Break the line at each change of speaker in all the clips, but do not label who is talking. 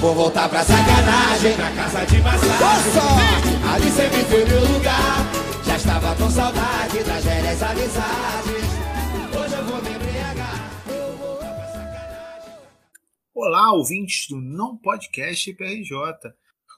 Vou voltar pra sacanagem, pra casa de massagem. Ali sempre foi meu lugar. Já estava com saudade das velhas amizades. Hoje eu vou me embriagar. Vou voltar pra sacanagem.
Olá, ouvintes do Não Podcast PRJ,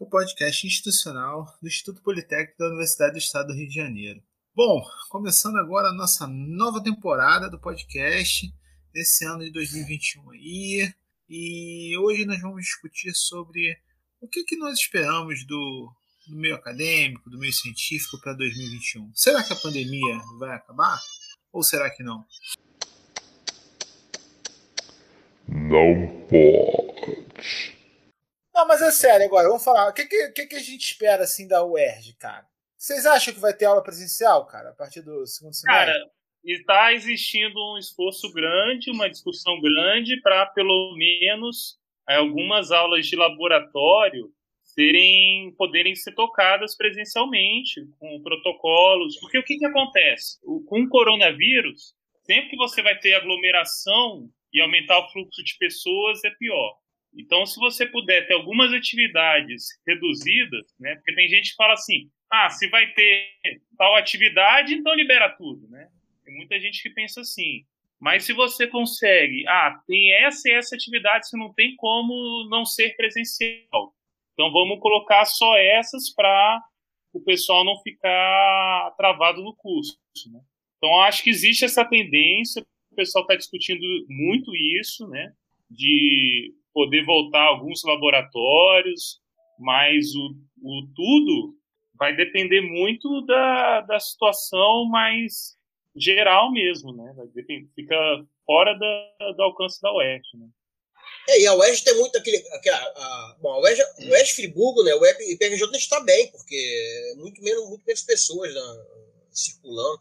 o podcast institucional do Instituto Politécnico da Universidade do Estado do Rio de Janeiro. Bom, começando agora a nossa nova temporada do podcast desse ano de 2021 aí. E hoje nós vamos discutir sobre o que, que nós esperamos do, do meio acadêmico, do meio científico para 2021. Será que a pandemia vai acabar? Ou será que não?
Não pode.
Não, mas é sério agora, vamos falar. O que, que, que, que a gente espera assim da UERJ, cara? Vocês acham que vai ter aula presencial, cara, a partir do segundo semestre?
Cara, está existindo um esforço grande, uma discussão grande para pelo menos algumas aulas de laboratório serem poderem ser tocadas presencialmente com protocolos, porque o que, que acontece o, com o coronavírus, sempre que você vai ter aglomeração e aumentar o fluxo de pessoas é pior. Então, se você puder ter algumas atividades reduzidas, né? Porque tem gente que fala assim, ah, se vai ter tal atividade, então libera tudo, né? Tem muita gente que pensa assim. Mas se você consegue, ah, tem essa e essa atividade que não tem como não ser presencial. Então vamos colocar só essas para o pessoal não ficar travado no curso. Né? Então acho que existe essa tendência, o pessoal está discutindo muito isso, né? De poder voltar alguns laboratórios, mas o, o tudo vai depender muito da, da situação mais geral mesmo, né? Fica fora da, do alcance da Oeste, né?
É, e a UERJ tem muito aquele. aquele a, a, bom, a UERJ, a UERJ Friburgo, né? O IPRJ está bem, porque muito menos, muito menos pessoas né, circulando.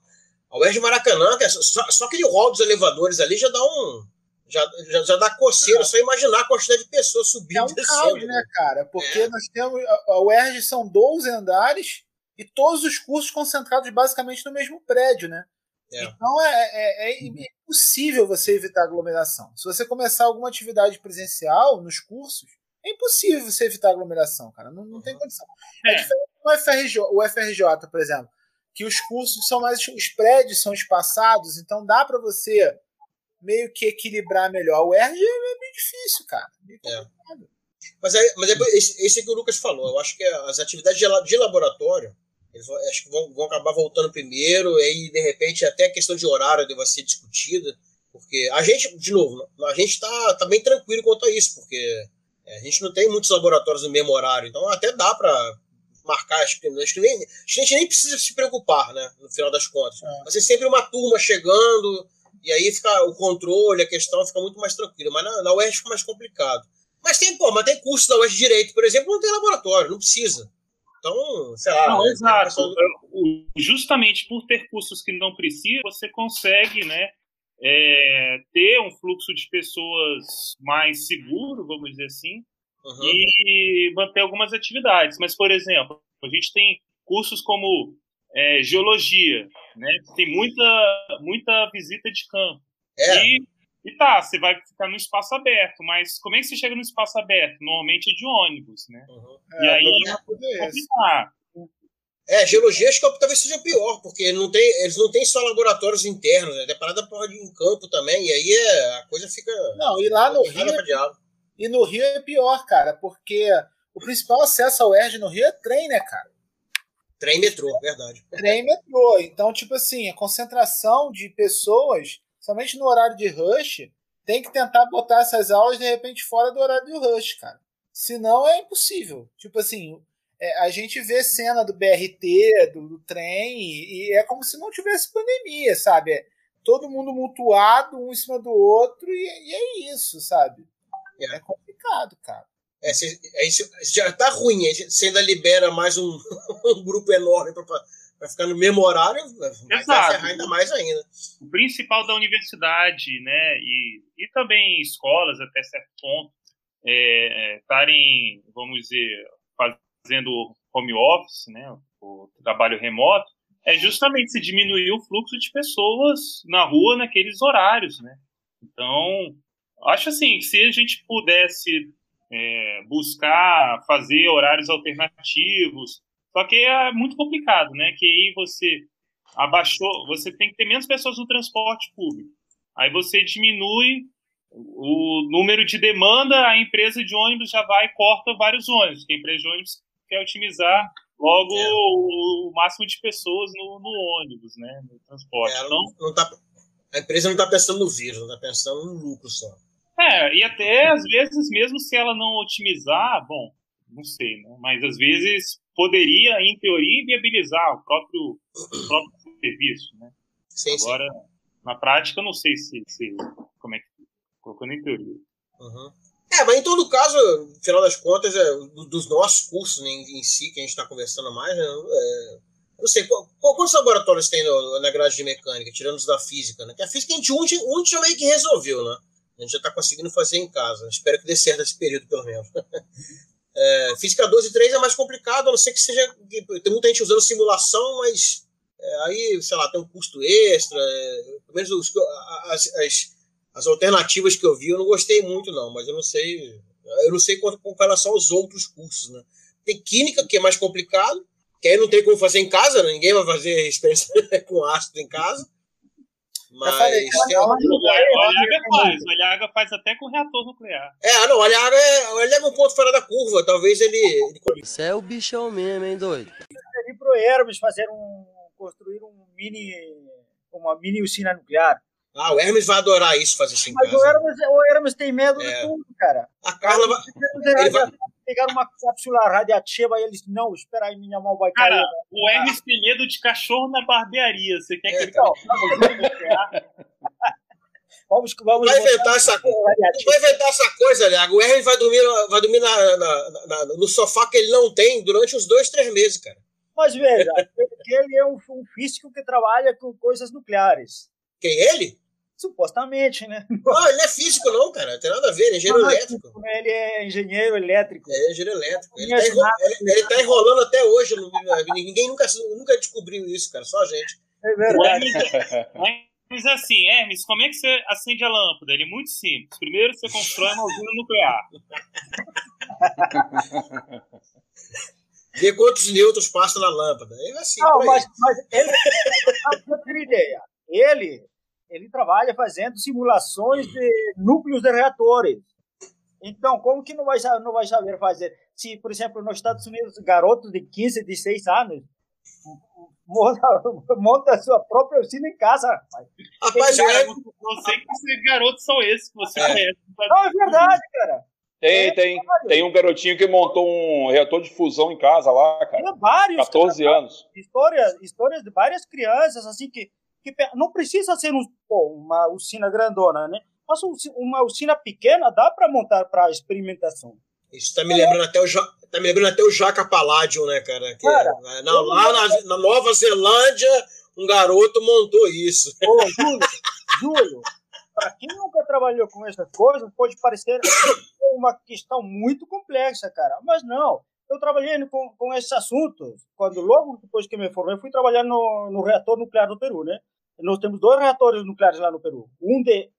A UERJ Maracanã, que é só, só aquele rol dos elevadores ali já dá um. Já, já, já dá coceira, só imaginar a quantidade de pessoas subindo
É um
e descendo.
caos, né, cara? Porque
É.
nós temos. A a UERJ são 12 andares e todos os cursos concentrados basicamente no mesmo prédio, né?
É.
Então é, é- é impossível você evitar aglomeração. Se você começar alguma atividade presencial nos cursos, é impossível você evitar aglomeração, cara. Não, não tem condição. É,
É.
diferente do FRJ, o FRJ, por exemplo, que os cursos são mais. Os prédios são espaçados, então dá para você meio que equilibrar melhor. O UERJ é meio difícil, cara. Meio
É. Mas é, mas é esse, esse que o Lucas falou. Eu acho que as atividades de, de laboratório eles vão, acho que vão, vão acabar voltando primeiro, e aí, de repente, até a questão de horário deva ser discutida. Porque a gente, de novo, a gente está tá bem tranquilo quanto a isso, porque é, a gente não tem muitos laboratórios no mesmo horário, então até dá para marcar, que, acho que nem, a gente nem precisa se preocupar, né, no final das contas.
É.
Vai ser sempre uma turma chegando, e aí fica o controle, a questão fica muito mais tranquila, mas na, na UERJ fica mais complicado. Mas tem, pô, mas tem curso da UERJ Direito, por exemplo, não tem laboratório, não precisa. Então, sei lá.
Não,
né,
exato. Justamente por ter cursos que não precisa, você consegue, né, é, ter um fluxo de pessoas mais seguro, vamos dizer assim,
Uhum.
e manter algumas atividades. Mas, por exemplo, a gente tem cursos como é, geologia, né? Tem muita, muita visita de campo.
É,
E, e tá, você vai ficar no espaço aberto, mas como é que você chega no espaço aberto? Normalmente é de ônibus, né?
uhum.
E aí-
problema todo é.
Complicar.
É, geologia acho que talvez seja pior, porque não tem, eles não têm só laboratórios internos, né? Tem parada porra de em campo também, e aí é, a coisa fica.
Não, e lá no Rio,
diabo.
e no Rio é pior, cara, porque o principal acesso ao UERJ no Rio é trem, né, cara?
Trem e metrô, verdade.
Trem e metrô. Então, tipo assim, a concentração de pessoas, somente no horário de rush, tem que tentar botar essas aulas de repente fora do horário de rush, cara. Senão é impossível. Tipo assim, é, a gente vê cena do BRT, do, do trem, e, e é como se não tivesse pandemia, sabe? É todo mundo mutuado, um em cima do outro, e, e é isso, sabe?
É.
É complicado, cara.
É, cê, é isso, já tá ruim, você ainda libera mais um, um grupo enorme pra, pra ficar no mesmo horário, vai ferrar ainda mais ainda.
o principal da universidade, né, e, e também escolas até certo ponto, é, estarem, vamos dizer, fazendo home office, né, o trabalho remoto, é justamente se diminuir o fluxo de pessoas na rua naqueles horários, né. Então, acho assim, se a gente pudesse é, buscar fazer horários alternativos. Só que é muito complicado, né? Que aí você abaixou, você tem que ter menos pessoas no transporte público. Aí você diminui o número de demanda, a empresa de ônibus já vai e corta vários ônibus, porque a empresa de ônibus quer otimizar logo é. o, máximo de pessoas no, no ônibus, né, no transporte. É,
então, não tá, a empresa não está pensando no vírus, não está pensando no lucro só.
É, e até às vezes, mesmo se ela não otimizar, bom, não sei, né, mas às vezes poderia, em teoria, viabilizar o próprio, o próprio serviço, né. Sim, Agora, sim. na prática, eu não sei se, se como é que colocando em teoria.
Uhum. É, mas em todo caso, no final das contas, é, dos nossos cursos em, em si, que a gente está conversando mais, né, é, não sei, qual, quantos laboratórios tem no, na grade de mecânica, tirando os da física, né? Que a física a gente, um, um já meio que resolveu, né? A gente já está conseguindo fazer em casa. Espero que dê certo esse período, pelo menos. é, física 12 e 3 é mais complicado, a não ser que seja. Tem muita gente usando simulação, mas é, aí, sei lá, tem um custo extra. É, pelo menos os, as, as as alternativas que eu vi eu não gostei muito, não, mas eu não sei. Eu não sei com, com relação aos outros cursos, né? Tem química, que é mais complicado, que aí não tem como fazer em casa, né? ninguém vai fazer experiência com ácido em casa. Mas. Falei, tem...
O Alhaga faz, o Alhaga faz até com reator nuclear.
É, não, o Alhaga é, o é um ponto fora da curva, talvez ele. ele...
Você é o bichão mesmo, hein, doido?
Eu pro Hermes fazer um. construir um mini. uma mini usina nuclear.
Ah, o Hermes vai adorar isso, fazer isso em
Mas
casa.
o Hermes, o Hermes tem medo é. de tudo, cara.
A Carla vai...
Ele vai... Pegar uma cápsula radiativa e eles, não, espera aí, minha mão vai
cair.
Cara,
o Hermes medo de cachorro na barbearia. Você quer é, que ele...
Não, vamos, vamos
vai inventar essa vai inventar essa coisa, Liago. O Hermes vai dormir, vai dormir na, na, na, no sofá que ele não tem durante uns dois, três meses, cara.
Mas veja, ele é um, um físico que trabalha com coisas nucleares.
Quem, ele?
Supostamente, né?
Não, ele não é físico, não, cara. Não tem nada a ver, ele é engenheiro não, elétrico.
Né? Ele é engenheiro elétrico.
É, engenheiro elétrico. Ele tá, enro... ele, ele tá, enrolando até hoje. Ninguém nunca, nunca descobriu isso, cara. Só a gente.
É verdade.
Mas assim, Hermes, como é que você acende a lâmpada? Ele é muito simples. Primeiro você constrói uma usina nuclear.
Vê quantos nêutrons passam na lâmpada. É assim,
não, mas, mas ele. Eu ideia. Ele ele trabalha fazendo simulações de núcleos de reatores. Então, como que não vai, não vai saber fazer? Se, por exemplo, nos Estados Unidos, garotos de 15, 16 anos monta, monta a sua própria usina em casa.
Rapaz,
cara, não sei que garotos são esses que você é. conhece.
Não, é verdade, cara.
Tem, é, tem. Tem um garotinho que montou um reator de fusão em casa lá, cara. Tem
vários.
14 cara, anos.
Histórias, histórias de várias crianças, assim, que que não precisa ser um, pô, uma usina grandona, né? Mas uma usina pequena dá para montar para experimentação.
Isso está me lembrando até o tá me lembrando até o Jaca Palladium, né, cara? Que, cara na, lá na, na, Nova Zelândia, um garoto montou isso.
Ô, Júlio, Júlio, para quem nunca trabalhou com essas coisas, pode parecer uma questão muito complexa, cara. Mas não. Eu trabalhei com, com esses assuntos quando logo depois que me formei fui trabalhar no, no reator nuclear do Peru, né? Nós temos dois reatores nucleares lá no Peru. Um de,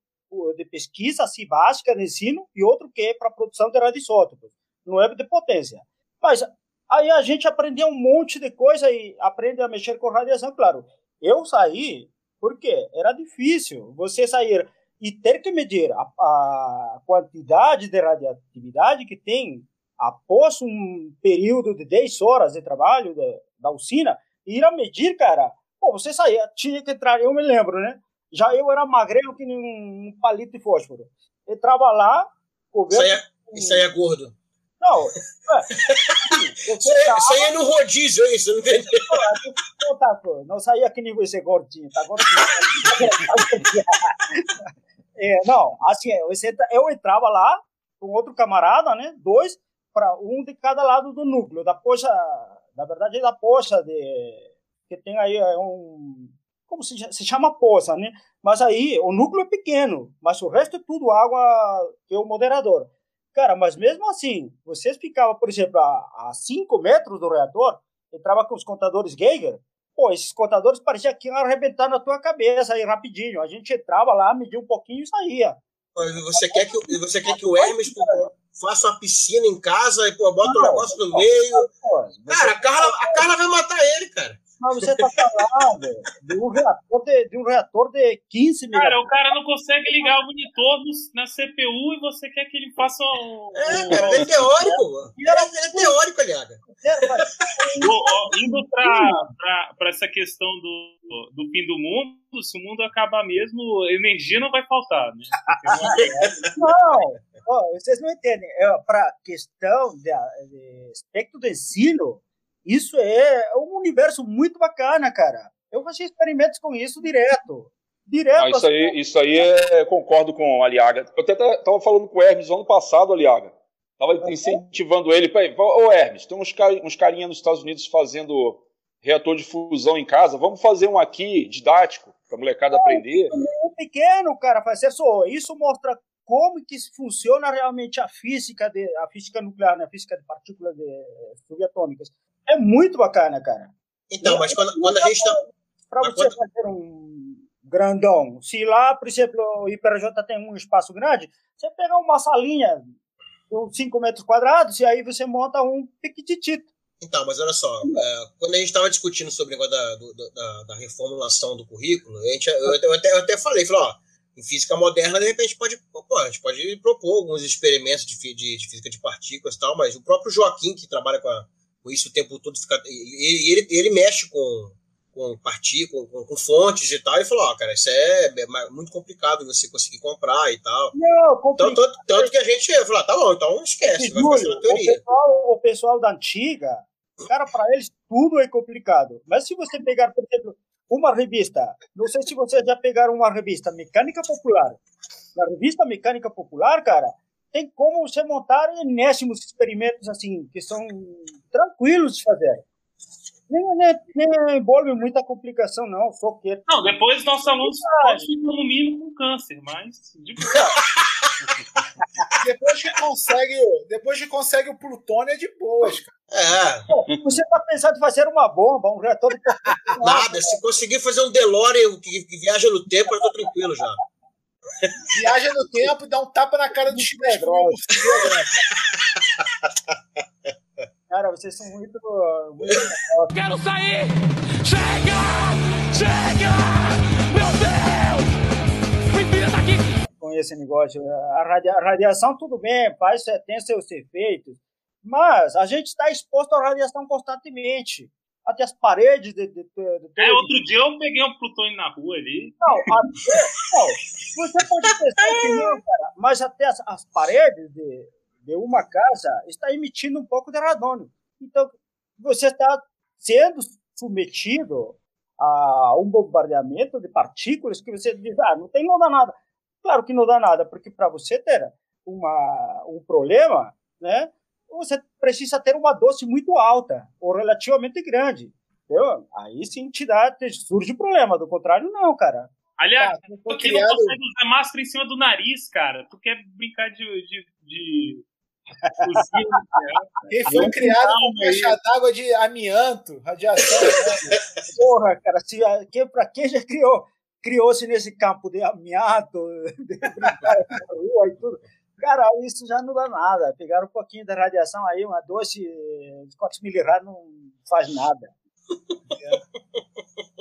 de pesquisa assim, básica de ensino e outro que é para produção de radioisótopos. Não é de potência. Mas aí a gente aprendeu um monte de coisa e aprende a mexer com radiação, claro. Eu saí porque era difícil você sair e ter que medir a, a quantidade de radioatividade que tem após um período de 10 horas de trabalho de, da usina, ir a medir, cara, Pô, você saía, tinha que entrar, eu me lembro, né? Já eu era magrelo que nem um palito de fósforo. Entrava lá,
coberto. Isso aí é, isso aí é gordo.
Não,
é, isso, aí, é no rodízio, é isso, não entendeu?
Não, tá, não saía que nem você gordinho, tá gordinho. é, não, assim, eu entrava lá com outro camarada, né? Dois, para um de cada lado do núcleo, da poça, na verdade, da poça de que tem aí é um como se, se chama poça, né? Mas aí o núcleo é pequeno, mas o resto é tudo água que é o moderador. Cara, mas mesmo assim, vocês ficavam, por exemplo, a 5 metros do reator, entrava com os contadores Geiger, pô, esses contadores pareciam que iam arrebentar na tua cabeça aí rapidinho. A gente entrava lá, media um pouquinho e saía.
Você quer que, você quer que o Hermes, faço uma piscina em casa e pô, boto um
Não,
negócio no meio.
Pô,
Cara, a Carla, a Carla vai matar ele, cara.
Mas você está falando de um reator de, de um reator de 15
Cara,
megawatts.
o cara não consegue ligar o monitor no- na CPU e você quer que ele faça um.
É, cara, ele é teórico. Ele é, ele é teórico,
ó, indo pra, pra, pra essa questão do, do fim do mundo, se o mundo acabar mesmo, energia não vai faltar, né?
Não, vocês não entendem. É, Para questão de, de aspecto de ensino, isso é um universo muito bacana, cara. Eu fazia experimentos com isso direto. Direto.
Ah, isso aí, isso aí é, concordo com o Aliaga. Eu até estava falando com o Hermes ano passado, Aliaga. Tava incentivando ele. pra- Ô Hermes, tem uns, ca- uns carinha nos Estados Unidos fazendo reator de fusão em casa. Vamos fazer um aqui didático para a molecada aprender.
um pequeno, cara, fazer só. Isso mostra como que funciona realmente a física de a física nuclear, né? a física de partículas de, subatômicas. É muito bacana, cara.
Então, mas quando, quando a gente tá.
Para você
quando-
fazer um grandão, se lá, por exemplo, o IPRJ tem um espaço grande, você pega uma salinha de 5 metros quadrados e aí você monta um piquititito.
Então, mas olha só, é, quando a gente estava discutindo sobre o negócio da, do- da, da reformulação do currículo, a gente, eu, até- eu até, eu até falei, falei, ó, em física moderna, de repente, pode, pô, a gente pode propor alguns experimentos de, de, de física de partículas e tal, mas o próprio Joaquim, que trabalha com, a- isso o tempo todo, fica, e- ele, ele mexe com, com partículas, com, com fontes e tal, e falou, ó, cara, isso é, é muito complicado você conseguir comprar e tal.
Não,
Então,
complicado.
tanto, tanto que a gente falou, ah, tá bom, então esquece, vai
Júlio, o
teoria.
pessoal, o pessoal da antiga, cara, para eles tudo é complicado. Mas se você pegar, por exemplo, uma revista, não sei se vocês já pegaram uma revista Mecânica Popular. Na revista Mecânica Popular, cara, tem como você montar enésimos experimentos assim, que são tranquilos de fazer. Nem, nem, nem envolve muita complicação, não, só que
Não, depois nossos alunos podem ficar no mínimo com câncer, mas. de.
Depois que consegue, o- depois que consegue o plutônio é de boas, cara.
É,
Pô, você está pensando em fazer uma bomba, um reator de
Nada, se conseguir fazer um DeLorean que, que viaja no tempo, eu tô tranquilo já.
Viaja no tempo e dá um tapa na cara do Chile.
Cara, vocês são muito. muito...
Quero sair! Chega! Chega! Meu Deus! Me tira daqui!
com esse negócio. A, radia- a radiação, tudo bem, faz, tem seus efeitos, mas a gente está exposto à radiação constantemente. Até as paredes de. de, de,
É, outro dia eu peguei um plutônio na rua ali.
Não, até, não, você pode pensar que não, cara, mas até as, as paredes de, de uma casa está emitindo um pouco de radônio. Então, você está sendo submetido a um bombardeamento de partículas que você diz, ah, não tem, não dá nada. Claro que não dá nada, porque para você ter uma, um problema, né, você precisa ter uma dose muito alta ou relativamente grande. Entendeu? Aí sim te dá, te surge problema. Do contrário, não, cara.
Aliás,
Tá,
tu que
criado-
não consegue usar máscara em cima do nariz, cara. Tu quer brincar de. de, de... nuclear?
Quem foi criado
com
caixa d'água de amianto, radiação.
Porra, cara, se, que, pra quem já criou, criou-se nesse campo de amianto, de brincar na rua e tudo, cara, isso já não dá nada. Pegar um pouquinho da radiação aí, uma doce de 4 miligramas não faz nada.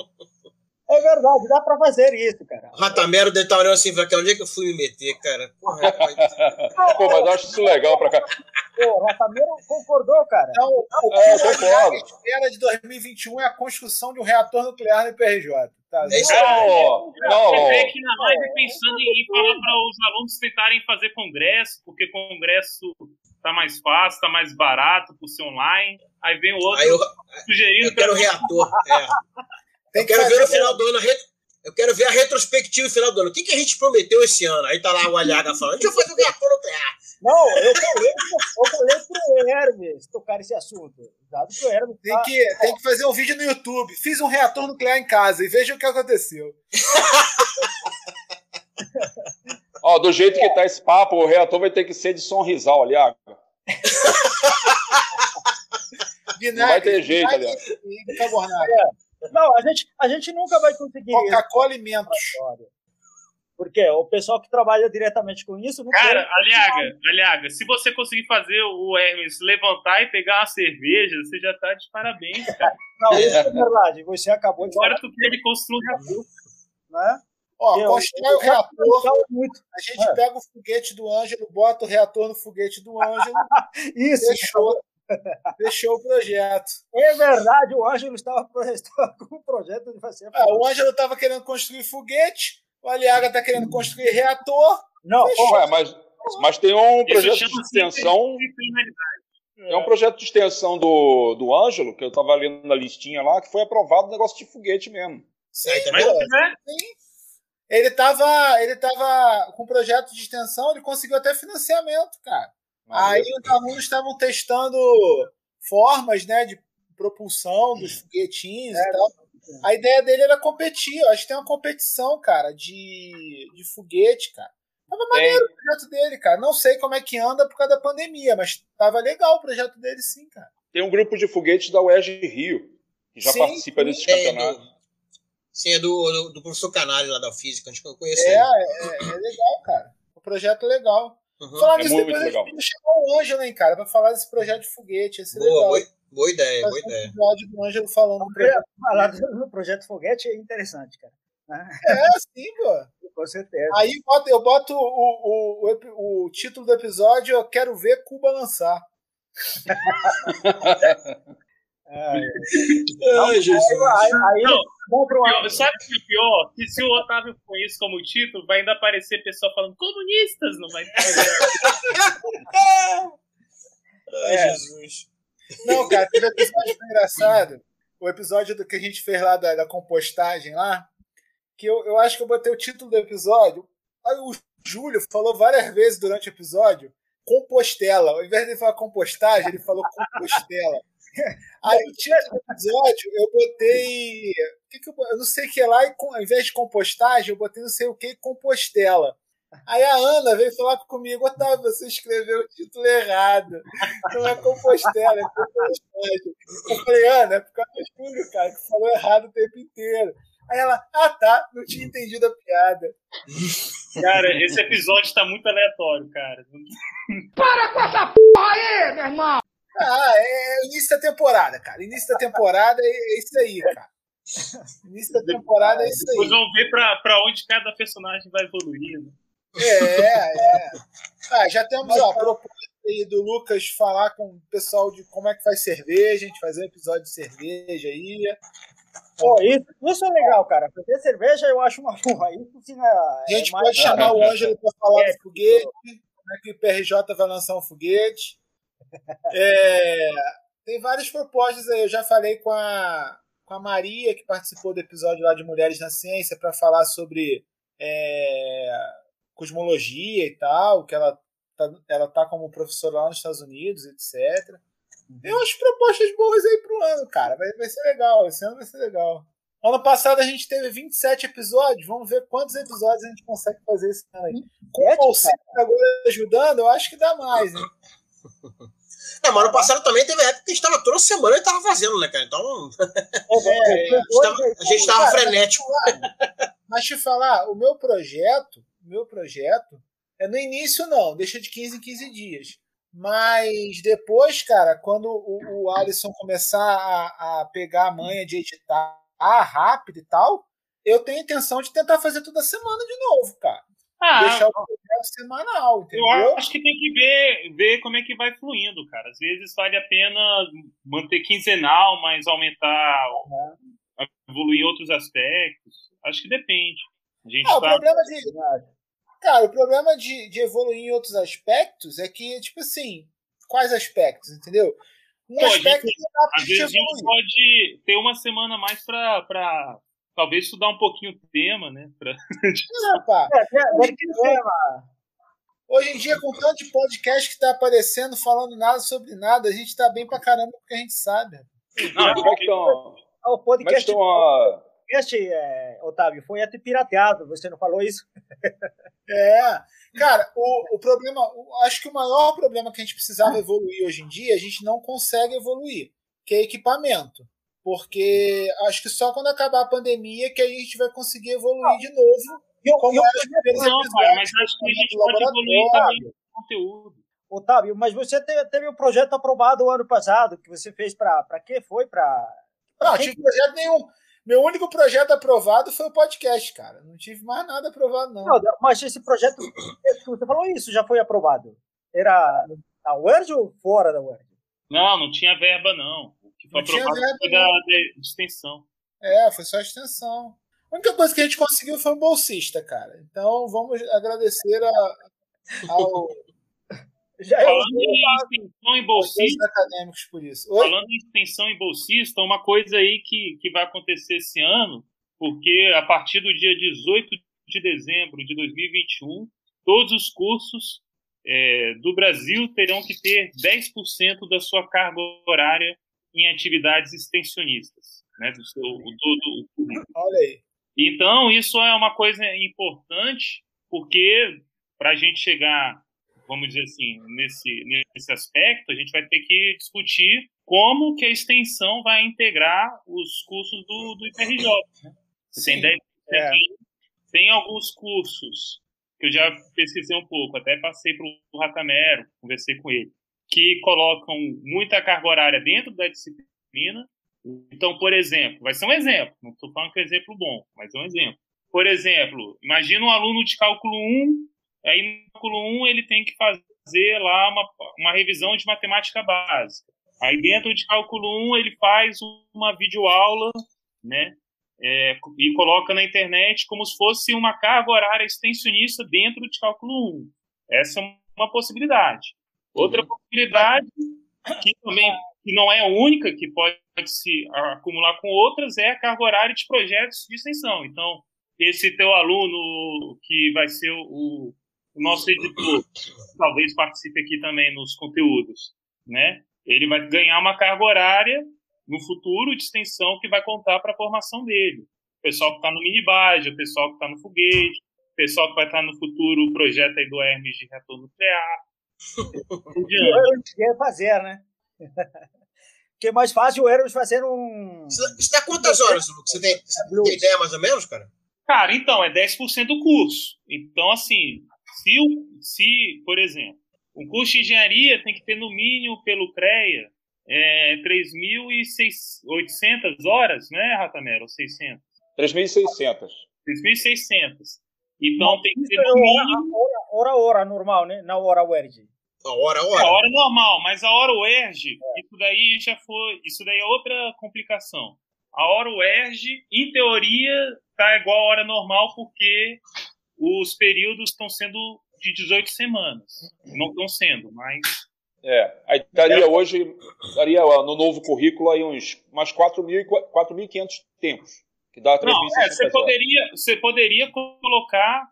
É verdade, dá pra fazer isso, cara.
Ratamero deve estar olhando assim, falando, onde é que eu fui me meter, cara? Porra, rapaz.
Pô, mas eu acho isso legal pra cá.
Pô, o Ratameiro concordou, cara.
Então, o
É,
que a espera de 2021 é a construção de um reator nuclear no IPRJ. Tá?
É isso
Não, não,
Eu entrei aqui na live pensando em falar para os alunos tentarem fazer congresso, porque congresso tá mais fácil, tá mais barato por ser online. Aí vem o outro
Aí eu,
sugerindo
eu quero
pra-
reator. É.
Tem
Eu quero ver no
fazer-
final do ano. Eu quero ver a retrospectiva no final do ano. O que, que a gente prometeu esse ano? Aí tá lá o Alhaga falando: a gente vai fazer um reator nuclear.
Não, eu falei, eu falei pro Hermes tocar esse assunto. Dado que o Hermes
Tem
tá-
que, tem que fazer um vídeo no YouTube. Fiz um reator nuclear em casa e veja o que aconteceu.
Ó, do jeito que tá esse papo, o reator vai ter que ser de sonrisal.
Vinagre,
Não vai ter jeito,
bicarbonato.
Não, a gente, a gente nunca vai conseguir.
Coca-Cola e Mentos.
Porque o pessoal que trabalha diretamente com isso não
Cara,
tem-
aliaga, aliaga, se você conseguir fazer o Hermes levantar e pegar uma cerveja, você já tá de parabéns, cara.
Não, isso é verdade. Você acabou de
Agora
falar,
tu quer ele construir um reator.
né?
Ó,
Eu-
constrói o
eu-
reator,
muito.
a gente
É.
pega o foguete do Ângelo, bota o reator no foguete do Ângelo,
Isso,
fechou, fechou o projeto.
é verdade. O Ângelo estava, estava com o projeto de fazer.
Ah, o Ângelo estava querendo construir foguete, o Aliaga está querendo construir reator.
Não.
Ué, mas, mas tem um
Isso
projeto de extensão. É um projeto de extensão do, do Ângelo, que eu tava lendo na listinha lá, que foi aprovado o negócio de foguete mesmo.
Tá
Mas, né?
Ele estava ele tava com projeto de extensão, ele conseguiu até financiamento, cara. Aí os alunos estavam testando formas né, de propulsão dos foguetinhos e tal. A ideia dele era competir. Eu acho que tem uma competição, cara, de, de foguete, cara. Tava maneiro o projeto dele, cara. Não sei como é que anda por causa da pandemia, mas tava legal o projeto dele, sim, cara.
Tem um grupo de foguetes da UERJ Rio, que já
Sim,
participa
sim.
desses
É,
campeonatos.
do, sim, é do, do, do professor Canalha lá da física, a gente conhece
É,
ele.
é, é legal, cara. O projeto é legal.
Uhum.
Falar
É
nisso,
muito
depois
legal.
a gente chamar o Ângelo, hein, cara, pra falar desse projeto de foguete. Ia ser
Boa,
legal.
boa, boa ideia, boa
Fazer um
ideia.
episódio do Ângelo falando do projeto.
falar no projeto Foguete é interessante, cara.
É, sim, pô.
Com certeza.
Aí eu boto, eu boto o, o, o título do episódio, eu quero ver Cuba lançar.
É,
Ai, Jesus.
aí, aí
Não, sabe o que é pior? Que se o Otávio põe isso como título, vai ainda aparecer pessoa falando comunistas, não vai
Ai,
É.
Jesus.
Não, cara, teve um episódio engraçado. O episódio do que a gente fez lá da, da compostagem lá. Que eu, eu acho que eu botei o título do episódio. Aí o Júlio falou várias vezes durante o episódio Compostela. Ao invés de falar compostagem, ele falou Compostela. Aí do episódio eu botei. que que eu, eu não sei o que lá, e com- ao invés de compostagem, eu botei não sei o que Compostela. Aí a Ana veio falar comigo, Otávio, você escreveu o título errado. Não é Compostela, é compostagem. Eu falei, Ana, é por causa do Júlio, cara, que falou errado o tempo inteiro. Aí ela, ah tá, não tinha entendido a piada.
Cara, esse episódio tá muito aleatório, cara.
Ah, é o início da temporada, cara. Início da temporada é é isso aí, cara. Início da temporada é isso aí.
vamos ver pra, pra onde cada personagem vai evoluindo.
É, é. Ah, já temos ó, a proposta aí do Lucas falar com o pessoal de como é que faz cerveja, a gente fazer um episódio de cerveja aí.
Pô, isso, isso é legal, cara. Fazer cerveja eu acho uma porra. Isso sim é,
A gente
é mais-
pode chamar o Ângelo para falar
É,
do foguete, como é que o PRJ vai lançar um foguete. É, tem várias propostas aí. Eu já falei com a, com a Maria, que participou do episódio lá de Mulheres na Ciência, para falar sobre é, cosmologia e tal, que ela tá, ela tá como professora lá nos Estados Unidos, etc. Tem umas propostas boas aí pro ano, cara. Vai, vai ser legal. Esse ano vai ser legal. Ano passado a gente teve 27 episódios. Vamos ver quantos episódios a gente consegue fazer esse ano aí. Com o Alcino agora ajudando, eu acho que dá mais, hein?
Não, mas ano passado também teve época que a gente tava toda semana e tava fazendo, né, cara? Então.
É,
a gente tava, a gente tava
Cara,
frenético.
Mas te falar, o meu projeto, meu projeto é no início não, deixa de 15 em 15 dias. Mas depois, cara, quando o, o Alisson começar a, a pegar a manha de editar rápido e tal, eu tenho a intenção de tentar fazer toda semana de novo, cara.
Ah,
Deixar o projeto semanal, entendeu?
eu acho que tem que ver, ver como é que vai fluindo, cara. Às vezes vale a pena manter quinzenal, mas aumentar, evoluir em outros aspectos. Acho que depende. A gente
Ah, o
tá.
problema de. Cara, o problema de, de evoluir em outros aspectos é que, tipo assim, quais aspectos, entendeu? Um
Pô,
aspecto
gente-
que dá pra
Às vezes a
gente evoluir.
pode ter uma semana mais pra talvez estudar um pouquinho o tema, né? Pra-
Não, pá.
É, é.
Hoje em dia, com tanto de podcast que tá aparecendo, falando nada sobre nada, a gente tá bem pra caramba porque a gente sabe.
Não,
Como é que estão
O
como é que
podcast,
estão a...
podcast é, Otávio, foi até pirateado. Você não falou isso?
É. Cara, o, o problema, o- acho que o maior problema que a gente precisava evoluir hoje em dia, a gente não consegue evoluir, que é equipamento. Porque acho que só quando acabar a pandemia que a gente vai conseguir evoluir de novo
eu,
Como
eu,
os primeiros
Não, cara, mas acho que a gente pode evoluir também no conteúdo.
Otávio, mas você te- teve um projeto aprovado o ano passado que você fez para para quê? Foi para
Não, tive projeto nenhum. Meu único projeto aprovado foi o podcast, cara. Não tive mais nada aprovado, não.
Não, mas esse projeto que você falou isso já foi aprovado. Era na UERJ ou fora da UERJ?
Não, não tinha verba, não. Que foi aprovado foi da, da extensão.
É, foi só a extensão. A única coisa que a gente conseguiu foi um bolsista, cara. Então vamos agradecer a, ao,
Já é
Falando em extensão e bolsista,
acadêmicos por isso. Oi?
falando em extensão e bolsista, uma coisa aí que, que vai acontecer esse ano, porque a partir do dia 18 de dezembro de 2021, todos os cursos é, do Brasil terão que ter 10% da sua carga horária em atividades extensionistas, né, do seu, do- do- do-
Olha aí.
Então, isso é uma coisa importante, porque para a gente chegar, vamos dizer assim, nesse, nesse aspecto, a gente vai ter que discutir como que a extensão vai integrar os cursos do, do IPRJ. Né?
Sim,
tem 10%
é.
tem alguns cursos que eu já pesquisei um pouco, até passei para o Ratamero, conversei com ele, que colocam muita carga horária dentro da disciplina. Então, por exemplo, vai ser um exemplo, não estou falando que é um exemplo bom, mas é um exemplo. Por exemplo, imagina um aluno de cálculo 1, aí no cálculo 1 ele tem que fazer lá uma, uma revisão de matemática básica. Aí dentro de cálculo 1 ele faz uma videoaula, né? é, e coloca na internet como se fosse uma carga horária extensionista dentro de cálculo 1. Essa é uma possibilidade. Outra possibilidade, que também que não é a única, que pode se acumular com outras, é a carga horária de projetos de extensão. Então, esse teu aluno que vai ser o, o nosso editor, talvez participe aqui também nos conteúdos, né? Ele vai ganhar uma carga horária no futuro de extensão que vai contar para a formação dele. O pessoal que está no minibage, o pessoal que está no foguete, o pessoal que vai estar no futuro o projeto aí do Hermes de retorno nuclear. Diante.
Eu queria fazer, né? que é mais fácil o Eros fazer um.
Você dá quantas horas, Lucas? Você tem, você tem ideia mais ou menos, cara?
Cara, então, é 10% do curso. Então, assim, se, o- se, por exemplo, um curso de engenharia tem que ter no mínimo pelo CREA é, 3.800 horas, né, Ratamero? Ou 600?
3.600.
3.600. Então tem que ter
Isso é
no
hora,
mínimo
hora, hora, hora normal, né? Na hora UERJ.
A hora, a
a
hora.
hora normal, mas a hora UERJ, isso daí já foi, isso daí é outra complicação. A hora UERJ, em teoria, tá igual a hora normal porque os períodos estão sendo de 18 semanas. Não estão sendo, mas
É, aí daria hoje, daria no novo currículo aí uns mais 4.000 e qua- 4.500 tempos, que dá 3.600
Não, é, você poderia, você poderia colocar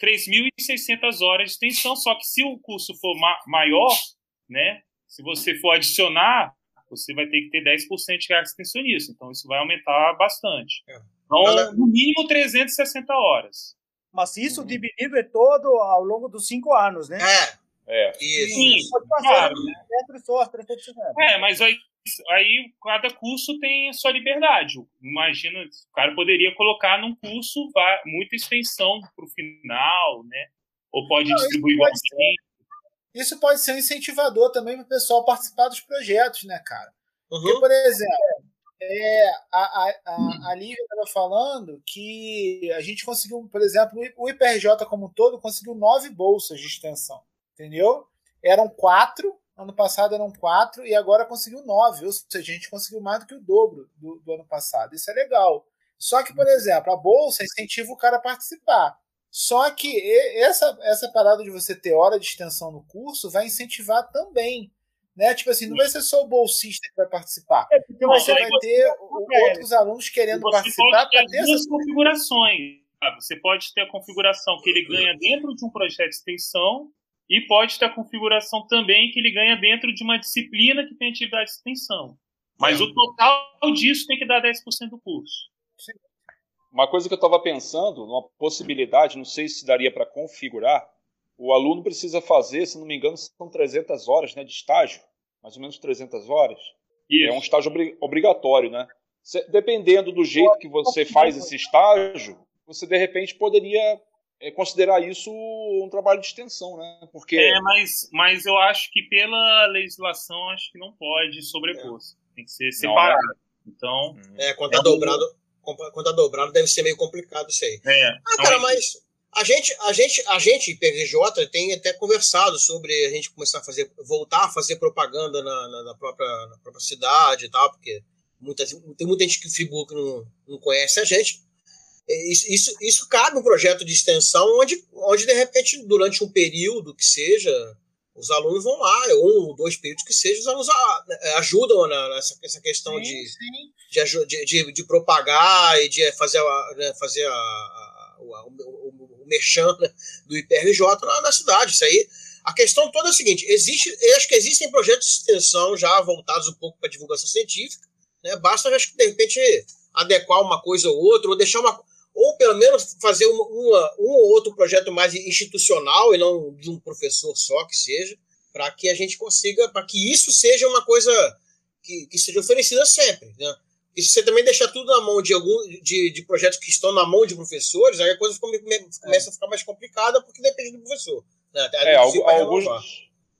3.600 horas de extensão, só que se o curso for ma- maior, né, se você for adicionar, você vai ter que ter 10% de carga extensionista, então isso vai aumentar bastante.
É.
Então,
Olha-
no mínimo 360 horas.
Mas isso dividido é todo ao longo dos cinco anos, né?
É,
É.
isso.
Sim,
Pode passar
claro.
só 360.
É, mas aí, aí cada curso tem a sua liberdade. Imagina, o cara poderia colocar num curso muita extensão para o final, né? Ou pode
Não, isso
distribuir
pode
igualmente.
Isso pode ser um incentivador também para o pessoal participar dos projetos, né, cara? Porque,
Uhum.
por exemplo, é, a, a, a, a Lívia estava falando que a gente conseguiu, por exemplo, o IPRJ como um todo conseguiu nove bolsas de extensão, entendeu? Eram quatro, ano passado eram quatro, e agora conseguiu nove, ou seja, a gente conseguiu mais do que o dobro do, do ano passado. Isso é legal. Só que, por exemplo, a bolsa incentiva o cara a participar. Só que essa, essa parada de você ter hora de extensão no curso vai incentivar também. Né? Tipo assim, não vai ser só o bolsista que vai participar.
É, porque
Não,
vai
Você ter outros alunos querendo
Você
participar para ter
duas
essa.
configurações. sabe? Você pode ter a configuração que ele ganha dentro de um projeto de extensão e pode ter a configuração também que ele ganha dentro de uma disciplina que tem atividade de extensão. Mas o total disso tem que dar 10% do curso.
Uma coisa que eu estava pensando, uma possibilidade, não sei se daria para configurar, o aluno precisa fazer, se não me engano, são 300 horas né, de estágio, mais ou menos 300 horas. É um estágio obri- obrigatório, né? Dependendo do jeito que você faz esse estágio, você de repente poderia é, considerar isso um trabalho de extensão, né? Porque
É, mas, mas eu acho que pela legislação acho que não pode sobrepor. Tem que ser separado. Então,
É, quando tá
É
dobrado, quando tá dobrado deve ser meio complicado isso aí.
é.
Ah,
Então,
cara, mas a gente, a gente, a gente, PRJ, tem até conversado sobre a gente começar a fazer, voltar a fazer propaganda na, na- na própria, na própria cidade e tal, porque muitas, tem muita gente que Friburgo não, não conhece a gente. Isso, isso, isso cabe um projeto de extensão onde, onde, de repente, durante um período que seja, os alunos vão lá, um ou dois períodos que seja, os alunos a- eh, ajudam nessa, essa questão de,
sim.
de, aju- de, de, de propagar e de fazer, a, né, fazer a, a- o, o, o, merchan né, do IPRJ na, na cidade. Isso aí. A questão toda é a seguinte: existe, eu acho que existem projetos de extensão já voltados um pouco para divulgação científica. Né, basta, acho que, de repente, adequar uma coisa ou outra, ou deixar uma. Ou pelo menos fazer uma, uma- um ou outro projeto mais institucional e não de um professor só que seja, para que a gente consiga, para que isso seja uma coisa que, que seja oferecida sempre. Né? E se você também deixar tudo na mão de algum de, de projetos que estão na mão de professores, aí a coisa fica, me- começa a ficar mais complicada porque depende do professor. Né?
É, alguns,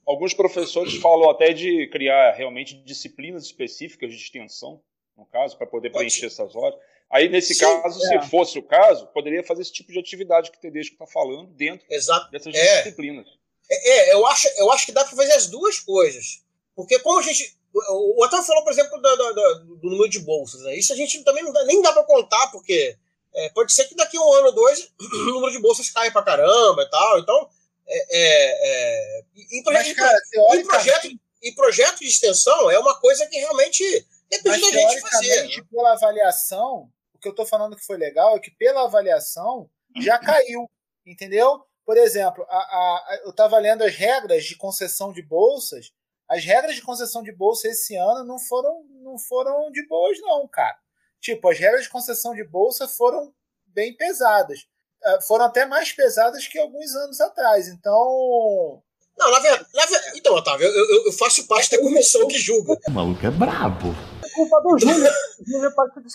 alguns professores falam até de criar realmente disciplinas específicas de extensão, no caso, para poder
Pode
preencher essas horas. Aí, nesse
Sim,
caso,
é.
se fosse o caso, poderia fazer esse tipo de atividade que o Tedesco está falando dentro
Exato.
dessas
É.
disciplinas.
É, eu acho, eu acho que dá para fazer as duas coisas. Porque como a gente. O Otávio falou, por exemplo, da- da- do número de bolsas. Né? Isso a gente também não dá- nem dá para contar, porque é, pode ser que daqui a um ano ou dois o número de bolsas caia para caramba e tal. Então, é, é, é, e, e proje-
Mas, cara,
pro- e projeto,
teoricamente,
e projeto de extensão é uma coisa que realmente depende
mas
da gente fazer. né?
pela avaliação, o que eu tô falando que foi legal é que pela avaliação já caiu, entendeu? Por exemplo, a, a- a- eu estava lendo as regras de concessão de bolsas. As regras de concessão de bolsa esse ano não foram, não foram de boas, não, cara. Tipo, as regras de concessão de bolsa foram bem pesadas. Ah, Foram até mais pesadas que alguns anos atrás. Então,
Não, na verdade. na ver- Então, Otávio, eu, eu- eu faço parte da comissão que julga.
O maluco é brabo.
É culpa do Júlio.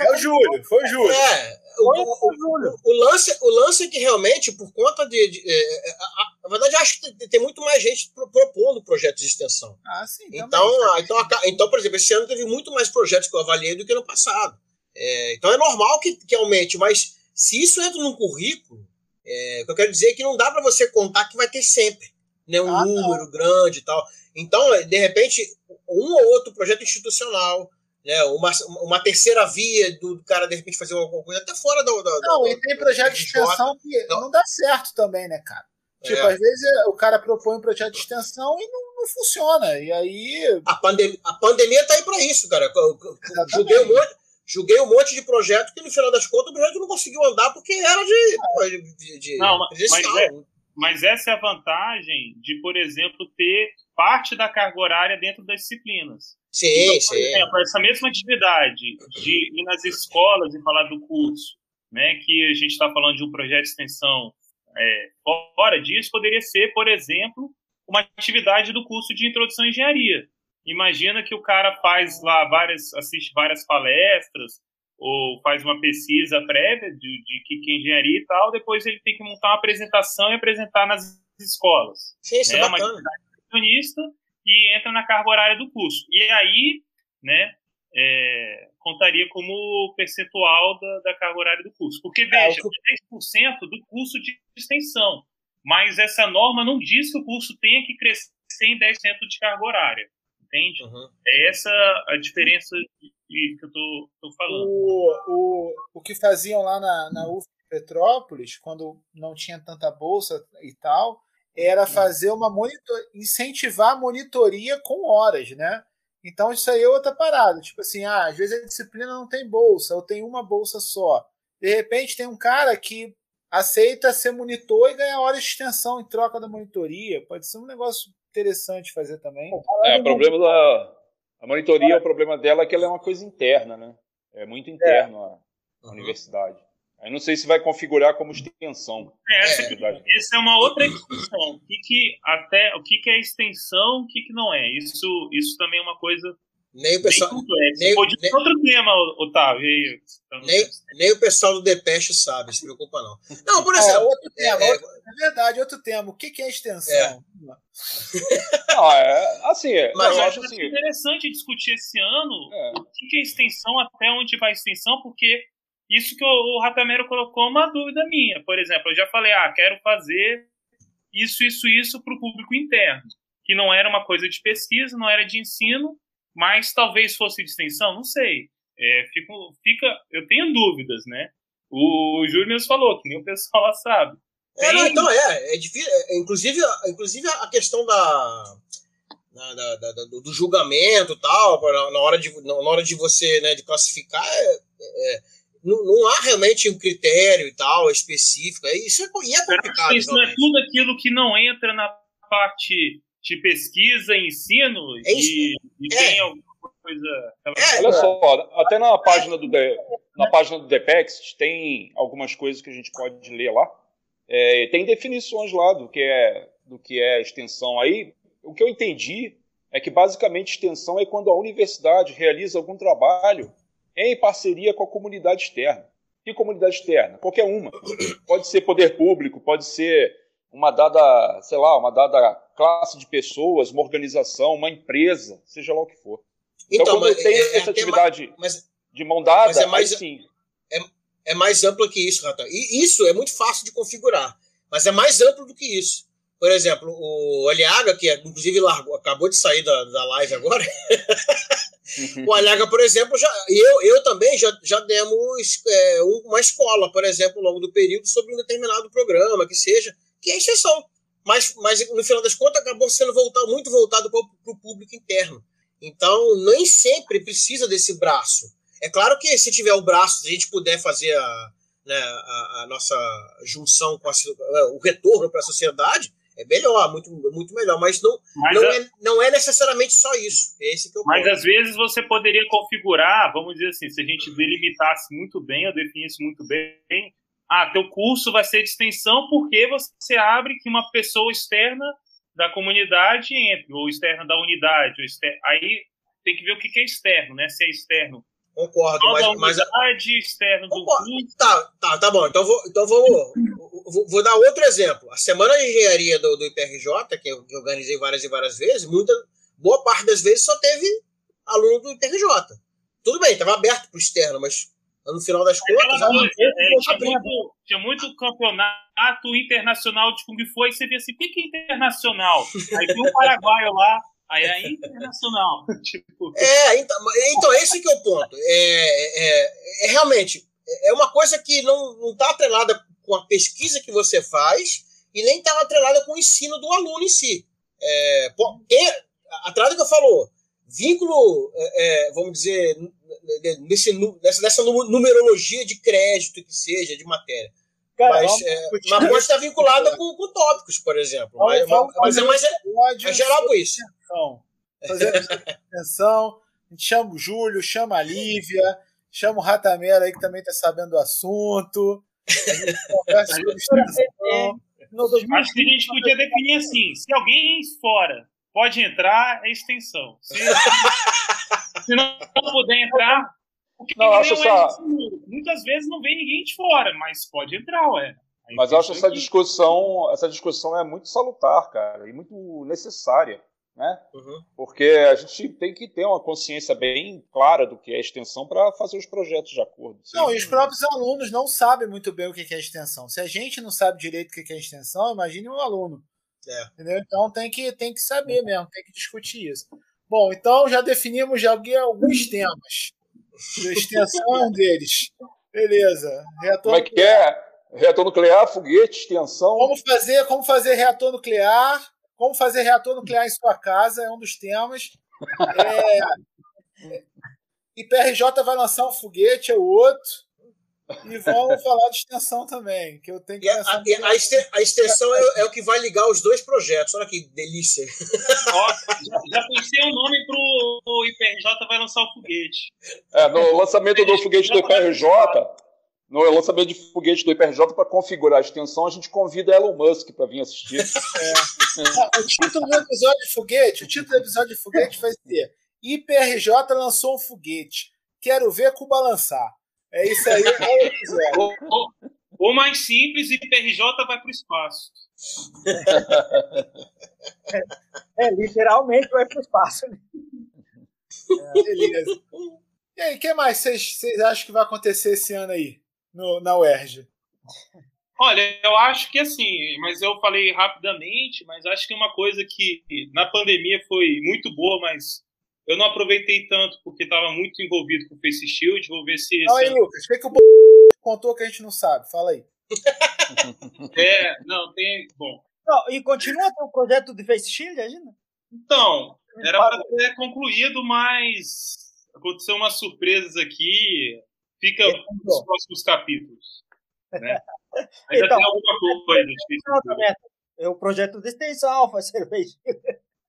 O
é o Júlio, foi o Júlio.
É, o,
Foi
o-
o Júlio.
O lance, o lance é que realmente, por conta de. de- é, é, a- a- na verdade, acho que tem, muito mais gente pro- propondo projetos de extensão.
Ah, sim. também.
Então, ah, então, então, por exemplo, esse ano teve muito mais projetos que eu avaliei do que no passado. É, então é normal que, que aumente, mas se isso entra num currículo, é, o que eu quero dizer é que não dá para você contar que vai ter sempre né, um
Ah,
número grande e tal. Então, de repente, um ou outro projeto institucional, né, uma, uma terceira via do cara, de repente, fazer alguma coisa até fora do. do
Não,
do-
e tem projeto de extensão que
Não.
não dá certo também, né, cara? Tipo,
É.
às vezes é, o cara propõe um projeto de extensão e não, não funciona. E aí.
A, pandem a pandemia tá aí para isso, cara. Eu- eu- eu
Exatamente.
Julguei um, monte, julguei um monte de projeto que, no final das contas, o projeto não conseguiu andar porque era de. de, de, de
Não, mas é- Mas essa é a vantagem de, por exemplo, ter parte da carga horária dentro das disciplinas.
Sim,
Então, por
sim.
exemplo, essa mesma atividade de ir nas escolas e falar do curso, né, que a gente está falando de um projeto de extensão é, fora disso, poderia ser, por exemplo, uma atividade do curso de introdução à engenharia. Imagina que o cara faz lá várias, assiste várias palestras ou faz uma pesquisa prévia de, de que, que é engenharia e tal, depois ele tem que montar uma apresentação e apresentar nas escolas
Sim, isso é
né, uma
bacana.
atividade profissionista e entra na carga horária do curso. E aí, né, é, contaria como percentual da, da carga horária do curso. Porque, veja,
o
é 10% do curso de extensão, mas essa norma não diz que o curso tenha que crescer em 10% de carga horária, entende?
Uhum.
É essa a diferença que que eu tô, tô falando.
O, o, o que faziam lá na, na UF Petrópolis, quando não tinha tanta bolsa e tal, era fazer uma monitor, incentivar a monitoria com horas, né? Então isso aí é outra parada. Tipo assim, ah, às vezes a disciplina não tem bolsa, ou tem uma bolsa só. De repente tem um cara que aceita ser monitor e ganha horas de extensão em troca da monitoria. Pode ser um negócio interessante fazer também.
É, o problema da a monitoria, o problema dela é que ela é uma coisa interna, né? É muito interno a, a
Uhum.
universidade. Aí não sei se vai configurar como extensão.
É, essa, essa é uma outra discussão. O que, que até o que, que é extensão, o que, que não é. Isso, isso também é uma coisa
Nem o pessoal.
Nem
nem-
outro tema, Otávio.
Nem, nem o pessoal do Depeche sabe, se preocupa não. Não, por
É,
exemplo,
outro tema,
é,
outro- é verdade, outro tema. O que, que é extensão?
É.
Não, é assim, é,
Mas
eu acho
acho
assim.
interessante discutir esse ano
é,
o que que é extensão, até onde vai a extensão, porque isso que o, o Ratamero colocou uma dúvida minha. Por exemplo, eu já falei, ah, quero fazer isso, isso, isso para o público interno, que não era uma coisa de pesquisa, não era de ensino, mas talvez fosse de extensão, não sei. É, fico, fica, eu tenho dúvidas, né? O, Júlio mesmo falou, que nem o pessoal lá sabe.
É, não, então é, é difícil. é, inclusive, inclusive a questão da, da- da- da- do, julgamento tal, na, na hora de, na hora de você né, de classificar, é- é, não, não há realmente um critério e tal específico. É, isso é, e é complicado.
Isso não é
realmente.
tudo aquilo que não entra na parte de pesquisa ensino
É
e, e
É.
tem alguma coisa.
É,
Olha só, até na página do De- na página do Depex tem algumas coisas que a gente pode ler lá. É, tem definições lá do que é do que é extensão. Aí o que eu entendi é que basicamente extensão é quando a universidade realiza algum trabalho em parceria com a comunidade externa. Que comunidade externa? Qualquer uma. Pode ser poder público, pode ser uma dada, sei lá, uma dada classe de pessoas, uma organização, uma empresa, seja lá o que for. Então,
Então,
quando
mas
tem
é- é
essa atividade
Mas
de mão dada,
Mas é mais-
sim.
é mais ampla que isso, Ratão. E isso é muito fácil de configurar, mas é mais amplo do que isso. Por exemplo, o Aliaga, que é, inclusive largou, acabou de sair da, da live agora, o Aliaga, por exemplo, já, eu, eu também já, já demos é, um- uma escola, por exemplo, ao longo do período, sobre um determinado programa, que seja, que é exceção. Mas, mas no final das contas, acabou sendo voltado, muito voltado para o público interno. Então, nem sempre precisa desse braço. É claro que se tiver o braço, se a gente puder fazer a, né, a, a nossa junção com a, o retorno para a sociedade, é melhor, muito, muito melhor. Mas não,
Mas,
não,
a-
é, não é necessariamente só isso. É esse que eu
mas às vezes você poderia configurar, vamos dizer assim, se a gente delimitasse muito bem, ou definisse muito bem, ah, teu curso vai ser de extensão porque você abre que uma pessoa externa da comunidade entre, ou externa da unidade, ou exter- aí tem que ver o que é externo, né? Se é externo
concordo. Mas, mas
externo do
Concordo.
curso.
Tá, tá, tá bom. Então, vou, então vou, vou, vou dar outro exemplo. A semana de engenharia do, do IPRJ, que eu, que eu organizei várias e várias vezes, muita, boa parte das vezes só teve aluno do IPRJ. Tudo bem, estava aberto para o externo, mas no final das contas.
Coisa, é, tinha, muito, tinha muito campeonato internacional de Kung Fu, aí você via assim, o que é internacional? Aí tem um paraguaio lá, aí é internacional. tipo,
É, então, então esse que é o ponto. É, é, é realmente é uma coisa que não está atrelada com a pesquisa que você faz e nem está atrelada com o ensino do aluno em si. É, atrás do que eu falou, vínculo, é, é, vamos dizer, nesse, nessa, nessa nu- numerologia de crédito que seja, de matéria.
Cara,
mas, é, mas pode estar vinculada com, com tópicos, por exemplo. Mas,
vamos
mas, é, mas é, é geral com isso.
Então, fazer atenção. A gente chama o Júlio, chama a Lívia, chama o Ratamera aí que também está sabendo do assunto. A gente conversa sobre extensão.
no 2020,
acho que a gente podia definir assim, se alguém fora pode entrar, é extensão. Se, se não puder entrar, porque
Não, acho
é
essa-
muitas vezes não vem ninguém de fora, mas pode entrar, ué. Aí
Mas eu acho essa
aqui-
discussão, essa discussão é muito salutar, cara, e muito necessária, né?
Uhum.
Porque a gente tem que ter uma consciência bem clara do que é extensão para fazer os projetos de acordo.
Não,
Sim.
e os próprios alunos não sabem muito bem o que é extensão. Se a gente não sabe direito o que é extensão, imagine um aluno.
É.
Entendeu? Então tem que, tem que saber mesmo, tem que discutir isso. Bom, então já definimos já alguns temas. A extensão é um deles. Beleza. Reator
Como é que é? Reator nuclear, foguete, extensão.
Como fazer, como fazer reator nuclear? Como fazer reator nuclear em sua casa é um dos temas. É, IPRJ vai lançar um foguete, é o outro. E vamos falar de extensão também, que eu tenho que
E a, a- e a exte- a extensão é, é o que vai ligar os dois projetos. Olha que delícia.
Ó, já, pensei um nome pro o IPRJ vai lançar o foguete.
É, no lançamento do foguete do IPRJ, no lançamento de foguete do IPRJ para configurar a extensão, a gente convida Elon Musk para vir assistir.
Ah, o título do episódio de foguete, o título do episódio de foguete vai ser IPRJ lançou um foguete. Quero ver com balançar. É isso aí. É
ou, ou, ou, mais simples, IPRJ vai para o espaço.
É, é, literalmente vai para o espaço.
É, beleza. E aí, o que mais vocês acham que vai acontecer esse ano aí, no, na UERJ?
Olha, eu acho que assim, mas eu falei rapidamente, mas acho que uma coisa que na pandemia foi muito boa, mas eu não aproveitei tanto porque estava muito envolvido com o Face Shield. Vou ver se.
Fala aí, Lucas. O que, é que o contou que a gente não sabe? Fala aí.
é, não, tem. Bom.
Não, e continua o projeto de Face Shield ainda?
Então, era para ter concluído, mas aconteceu umas surpresas aqui. Fica nos próximos capítulos. Né? Ainda então, tem alguma coisa difícil.
É o projeto de extensão, fazer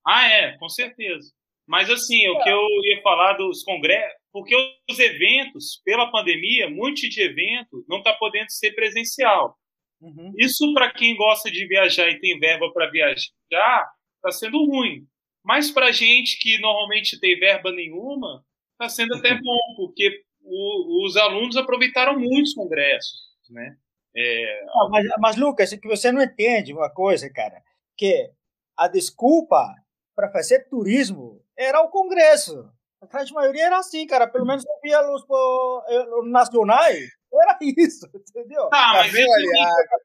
Ah, é, com certeza. Mas assim, é. o que eu ia falar dos congressos, porque os eventos, pela pandemia, muitos de eventos não está podendo ser presencial. Uhum. Isso para quem gosta de viajar e tem verba para viajar, está sendo ruim. Mas para gente que normalmente tem verba nenhuma, está sendo até bom, porque o, os alunos aproveitaram muitos congressos, né? É...
Não, mas, mas, Lucas, é que você não entende uma coisa, cara, que a desculpa para fazer turismo era o Congresso. A grande maioria era assim, cara. Pelo menos eu via os, os nacionais. Era isso, entendeu?
Tá, mas isso,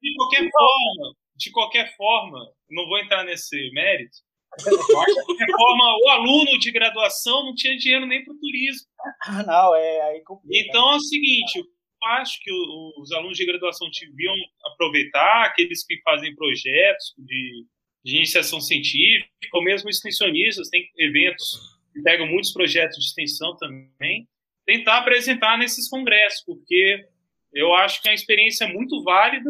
de qualquer forma, de qualquer forma, não vou entrar nesse mérito. Forma, o aluno de graduação não tinha dinheiro nem para o turismo.
Ah, não, é aí complica.
Então é o seguinte, acho que os alunos de graduação deviam aproveitar, aqueles que fazem projetos de, de iniciação científica, ou mesmo extensionistas, tem eventos que pegam muitos projetos de extensão também, tentar apresentar nesses congressos, porque eu acho que é uma experiência muito válida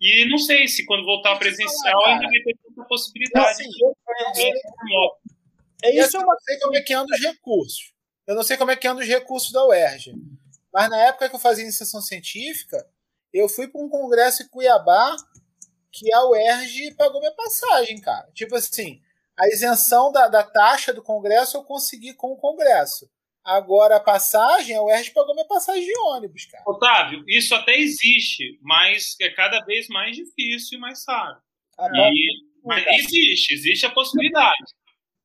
e não sei se quando voltar presencial ainda vai ter tanta possibilidade. Não,
de... é, é, isso, eu não sei como é que anda os recursos. Eu não sei como é que anda os recursos da UERJ. Mas na época que eu fazia iniciação científica, eu fui para um congresso em Cuiabá que a UERJ pagou minha passagem, cara. Tipo assim, a isenção da, da taxa do congresso eu consegui com o congresso. Agora a passagem, a UERJ pagou minha passagem de ônibus, cara.
Otávio, isso até existe, mas é cada vez mais difícil e mais caro. Ah, e, mas existe, existe a possibilidade.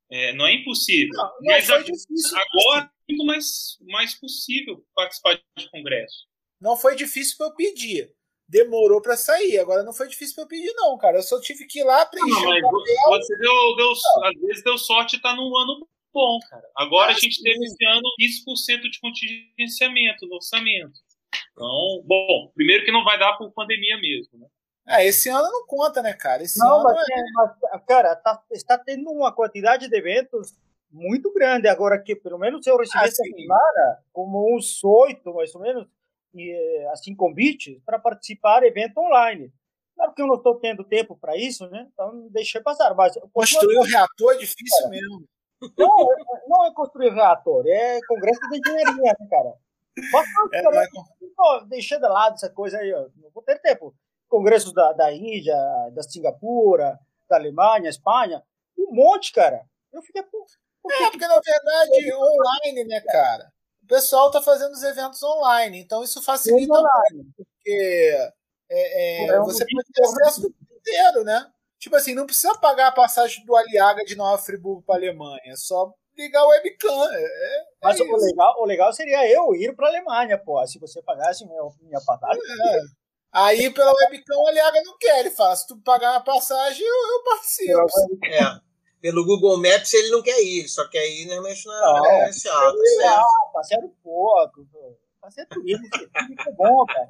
É, não é impossível. Não, não mas a, difícil, agora é muito mais, mais possível participar de congresso.
Não foi difícil para eu pedir. Demorou para sair. Agora não foi difícil para eu pedir, não, cara. Eu só tive que ir lá preencher. Não, mas
você deu, deu, às vezes deu sorte tá num ano bom, cara. Agora ah, a gente sim. teve esse ano 15% de contingenciamento no orçamento. Então, bom, primeiro que não vai dar por pandemia mesmo, né?
É, esse ano não conta, né, cara? Esse
não,
ano
mas, é... mas cara, tá, está tendo uma quantidade de eventos muito grande. Agora que, pelo menos, eu recebi ah, essa semana como uns oito, mais ou menos, e, assim, convites para participar de evento online. Claro que eu não estou tendo tempo para isso, né? Então deixei passar. Mas
construir o reator é difícil mesmo.
Não, não é construir reator, é congresso de engenharia, né, cara? Bastante, é, mas... Pô, deixei de lado essa coisa aí, ó. não vou ter tempo. Congressos da, da Índia, da Singapura, da Alemanha, Espanha, um monte, cara. Eu fiquei, pô,
é, porque na verdade, online, né, cara? O pessoal tá fazendo os eventos online, então isso facilita muito, porque é, é, você pode ter acesso do mundo inteiro, né? Tipo assim, não precisa pagar a passagem do Aliaga de Nova Friburgo para Alemanha, é só ligar o webcam. É, é
Mas o, legal, o legal seria eu ir para Alemanha, pô, se você pagasse minha, minha passagem. É.
Aí pela webcam o Aliaga não quer, ele fala, se tu pagar a passagem, eu, eu participo.
É pelo Google Maps ele não quer ir, só quer ir realmente na não, credencial. Tá
passeio pouco, passeio turismo, é bom, cara.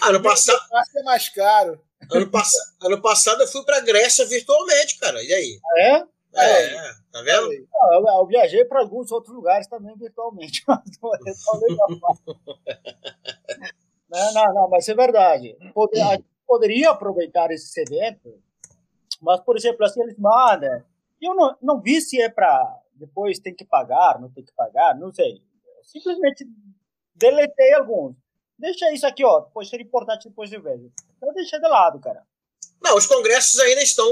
Ano passado.
é mais caro.
Ano, pass... ano passado eu fui pra Grécia virtualmente, cara. E aí?
É?
É, é, tá vendo?
Não, eu, eu, viajei para alguns outros lugares também virtualmente. não, não, não, mas é verdade. Poder, poderia aproveitar esse evento, mas, por exemplo, assim, eles mandam eu não, não vi se é para depois tem que pagar, não tem que pagar, não sei. Eu simplesmente deletei alguns. Deixa isso aqui, ó. Pode ser importante depois de vejo. Eu deixei de lado, cara.
Não, os congressos ainda estão,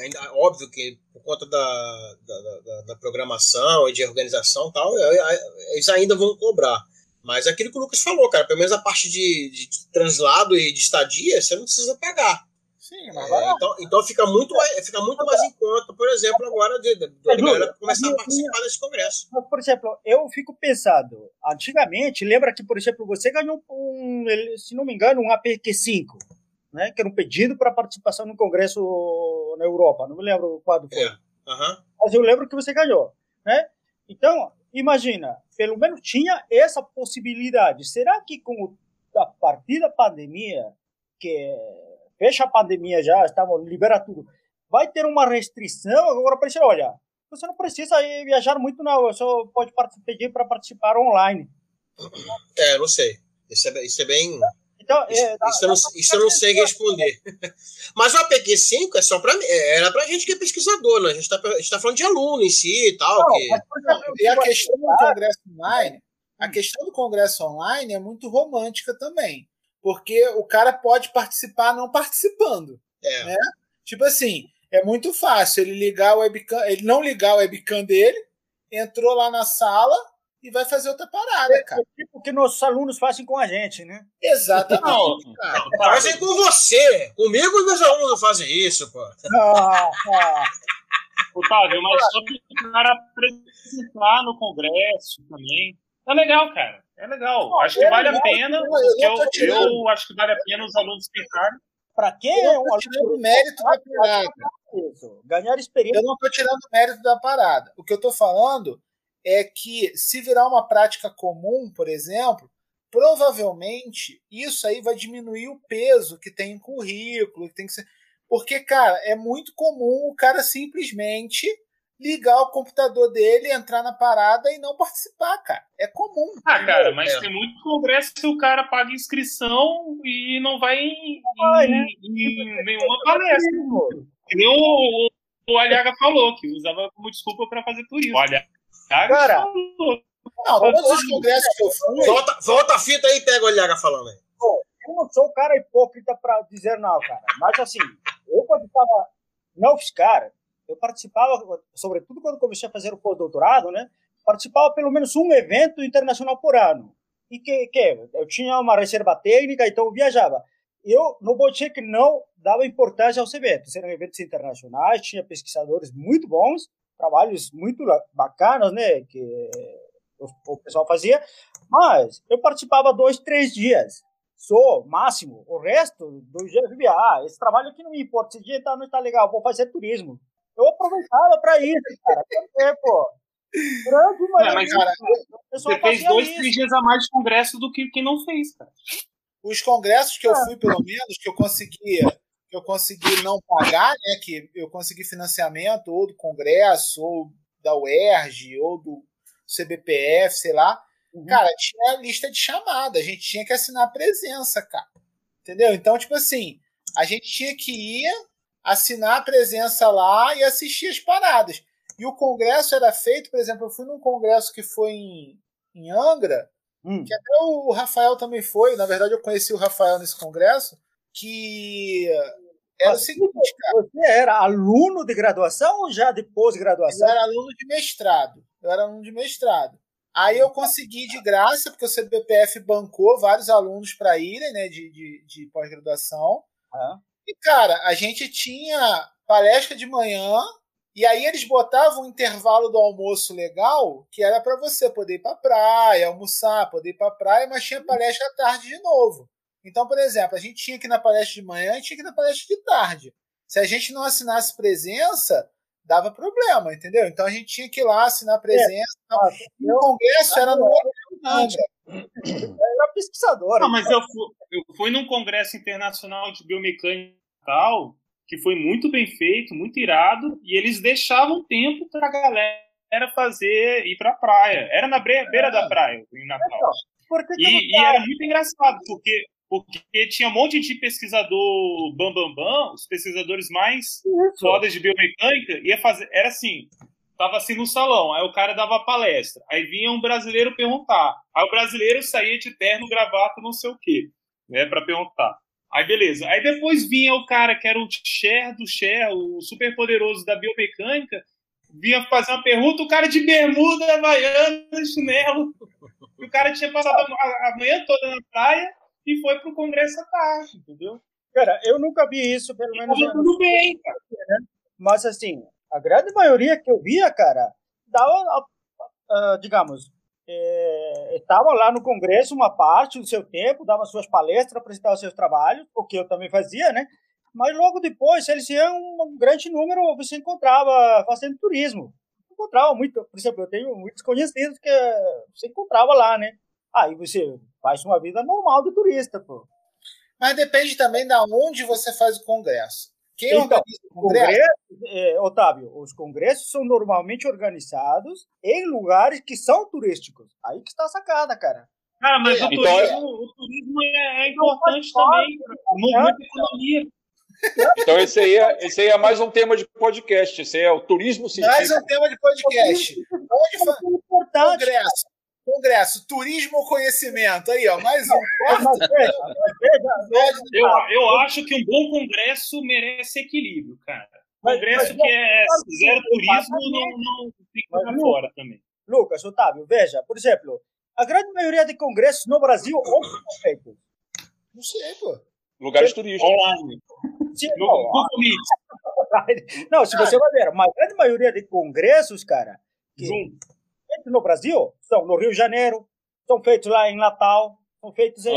ainda, óbvio que por conta da, da, da, da programação e de organização e tal, é, é, eles ainda vão cobrar. Mas é aquilo que o Lucas falou, cara, pelo menos a parte de, de translado e de estadia, você não precisa pagar.
Sim, mas
É, então, então fica muito mais, fica muito mais em conta, por exemplo, agora de, de, de
É, Júlio,
galera começar a
a
participar desse congresso.
Mas, por exemplo, eu fico pensando, antigamente, lembra que, por exemplo, você ganhou um, se não me engano, um APQ5, né, que era um pedido para participação no congresso na Europa, não me lembro quando foi.
É. Aham.
Mas eu lembro que você ganhou, né? Então, imagina, pelo menos tinha essa possibilidade. Será que com a partir da pandemia, que fecha a pandemia já, estamos libera tudo, vai ter uma restrição agora para dizer, olha, você não precisa viajar muito não, você pode pedir para participar online.
É, não sei. Isso é, isso é bem.
Então,
Isso,
é, dá-
isso eu não, isso eu não sei responder. Mas o APQ5 é só para era pra gente que é pesquisador, né? A gente está tá falando de aluno em si e tal.
Não,
que...
E a questão do congresso online, a questão do congresso online é muito romântica também, porque o cara pode participar não participando.
É.
né? Tipo assim, é muito fácil ele ligar o webcam, ele não ligar o webcam dele, entrou lá na sala e vai fazer outra parada, cara.
tipo que nossos alunos fazem com a gente, né?
Exatamente, cara.
Fazem com você. Comigo os meus alunos não fazem isso, pô.
Ah, ah.
Otávio, mas só que o cara apresentar no Congresso também. É legal, cara. É legal. Acho que
é
vale
legal,
a pena.
eu não
Eu, eu acho que vale a pena os alunos tentarem.
Para quem
Eu
é
não
um
tô tirando o mérito da parada.
isso, ganhar experiência
Eu não estou tirando o mérito da parada. O que eu estou falando é que se virar uma prática comum, por exemplo, provavelmente isso aí vai diminuir o peso que tem em currículo, que tem que ser. Porque, cara, é muito comum o cara simplesmente ligar o computador dele, entrar na parada e não participar, cara. É comum.
Ah, cara, mas
É.
tem muito congresso que o cara paga inscrição e não vai em,
vai,
em-
né?
em nenhuma palestra. Nem o, o, o Aliaga falou, que usava como desculpa pra fazer turismo. O Aliaga
Cara,
falou.
Não, todos os congressos que eu fui,
Volta, volta a fita aí e pega o Olhaga falando aí.
eu não sou um cara hipócrita para dizer não, cara. Mas assim, eu quando estava na UFSCar, eu participava, sobretudo quando comecei a fazer o pós-doutorado, né? Participava pelo menos um evento internacional por ano. E que, que eu tinha uma reserva técnica, então eu viajava. Eu não vou dizer que não dava importância aos eventos. Eram eventos internacionais, tinha pesquisadores muito bons, trabalhos muito bacanas, né? Que o, o pessoal fazia. Mas eu participava dois, três dias só, máximo. O resto, dois dias, eu via, ah, esse trabalho aqui não me importa, esse dia tá, não está legal, vou fazer turismo. Eu aproveitava para isso, cara. Porque, pô, grande
É,
maioria,
mas,
cara,
Você fez dois,
isso.
três dias a mais de congresso do que quem não fez, cara.
os congressos que eu fui, pelo menos, que eu consegui, que eu consegui não pagar, né? Que eu consegui financiamento ou do Congresso, ou da UERJ, ou do CBPF, sei lá. Cara, tinha lista de chamada, a gente tinha que assinar a presença, cara. Entendeu? Então, tipo assim, a gente tinha que ir, assinar a presença lá e assistir as paradas. E o congresso era feito, por exemplo, eu fui num congresso que foi em, em Angra,
Hum.
que até o Rafael também foi, na verdade eu conheci o Rafael nesse congresso, que era o seguinte, cara,
Você era aluno de graduação ou já de
eu
pós-graduação?
era aluno de mestrado, eu era aluno de mestrado. Aí eu consegui de graça, porque o CBPF bancou vários alunos para irem, né, de, de, de pós-graduação.
Ah.
E, cara, a gente tinha palestra de manhã, e aí eles botavam um intervalo do almoço legal, que era para você poder ir para praia, almoçar, poder ir para praia, mas tinha palestra à tarde de novo. Então, por exemplo, a gente tinha que ir na palestra de manhã e tinha que ir na palestra de tarde. Se a gente não assinasse presença, dava problema, entendeu? Então a gente tinha que ir lá assinar presença. e.
Ah,
E o congresso era no Angra.
Era pesquisador.
Não, mas eu fui, eu fui num congresso internacional de biomecânica tal, que foi muito bem feito, muito irado, e eles deixavam tempo pra galera fazer, ir pra praia. Era na bre- beira da praia, em Natal.
Que
E, e era muito engraçado, porque, porque tinha um monte de pesquisador bambambam, bam, bam, os pesquisadores mais
isso?
fodas de biomecânica, ia fazer. Era assim. Tava assim no salão, aí o cara dava palestra. Aí vinha um brasileiro perguntar. Aí o brasileiro saía de terno, gravata, não sei o quê, né, para perguntar. Aí beleza. Aí depois vinha o cara que era o Cher do Cher, o super poderoso da biomecânica, vinha fazer uma pergunta, o cara de bermuda, havaiana, chinelo. E o cara tinha passado a manhã toda na praia e foi pro Congresso à tarde, entendeu?
Cara, eu nunca vi isso, pelo menos.
Tava tudo bem, cara.
Mas assim, a grande maioria que eu via, cara, dava, ah, digamos, é, estava lá no Congresso uma parte do seu tempo, dava suas palestras, apresentava seus trabalhos, o que eu também fazia, né? Mas logo depois, eles iam um grande número, você encontrava fazendo turismo. Encontrava muito, por exemplo, eu tenho muitos conhecidos que você encontrava lá, né? Aí você faz uma vida normal de turista, pô.
Mas depende também da onde você faz o congresso. Quem
Então,
organiza o congresso?
Congresso, é, Otávio, os congressos são normalmente organizados em lugares que são turísticos. Aí que está a sacada, cara.
Cara, mas o,
Então,
turismo, o turismo é, é importante também. Movimento da economia.
Então esse aí, é, esse aí é mais um tema de podcast. Esse aí é o turismo
Mais
científico.
um tema de podcast. Onde.
É importante.
Congresso. Congresso, turismo ou conhecimento? Aí, ó, mais um.
Mas mas veja, veja,
Eu, eu acho que um bom congresso merece equilíbrio, cara.
Mas-
Congresso
mas-
que é
mas-
zero turismo
mas-
não, não tem que
mas-
fora também.
Lucas, Otávio, veja, por exemplo, a grande maioria de congressos no Brasil onde são feitos?
Não sei, pô.
Lugares turísticos.
Online. No
não, se você vai ver, mas a grande maioria de congressos, cara, que
Zoom.
Feitos no Brasil, são no Rio de Janeiro, são feitos lá em Natal, são feitos em,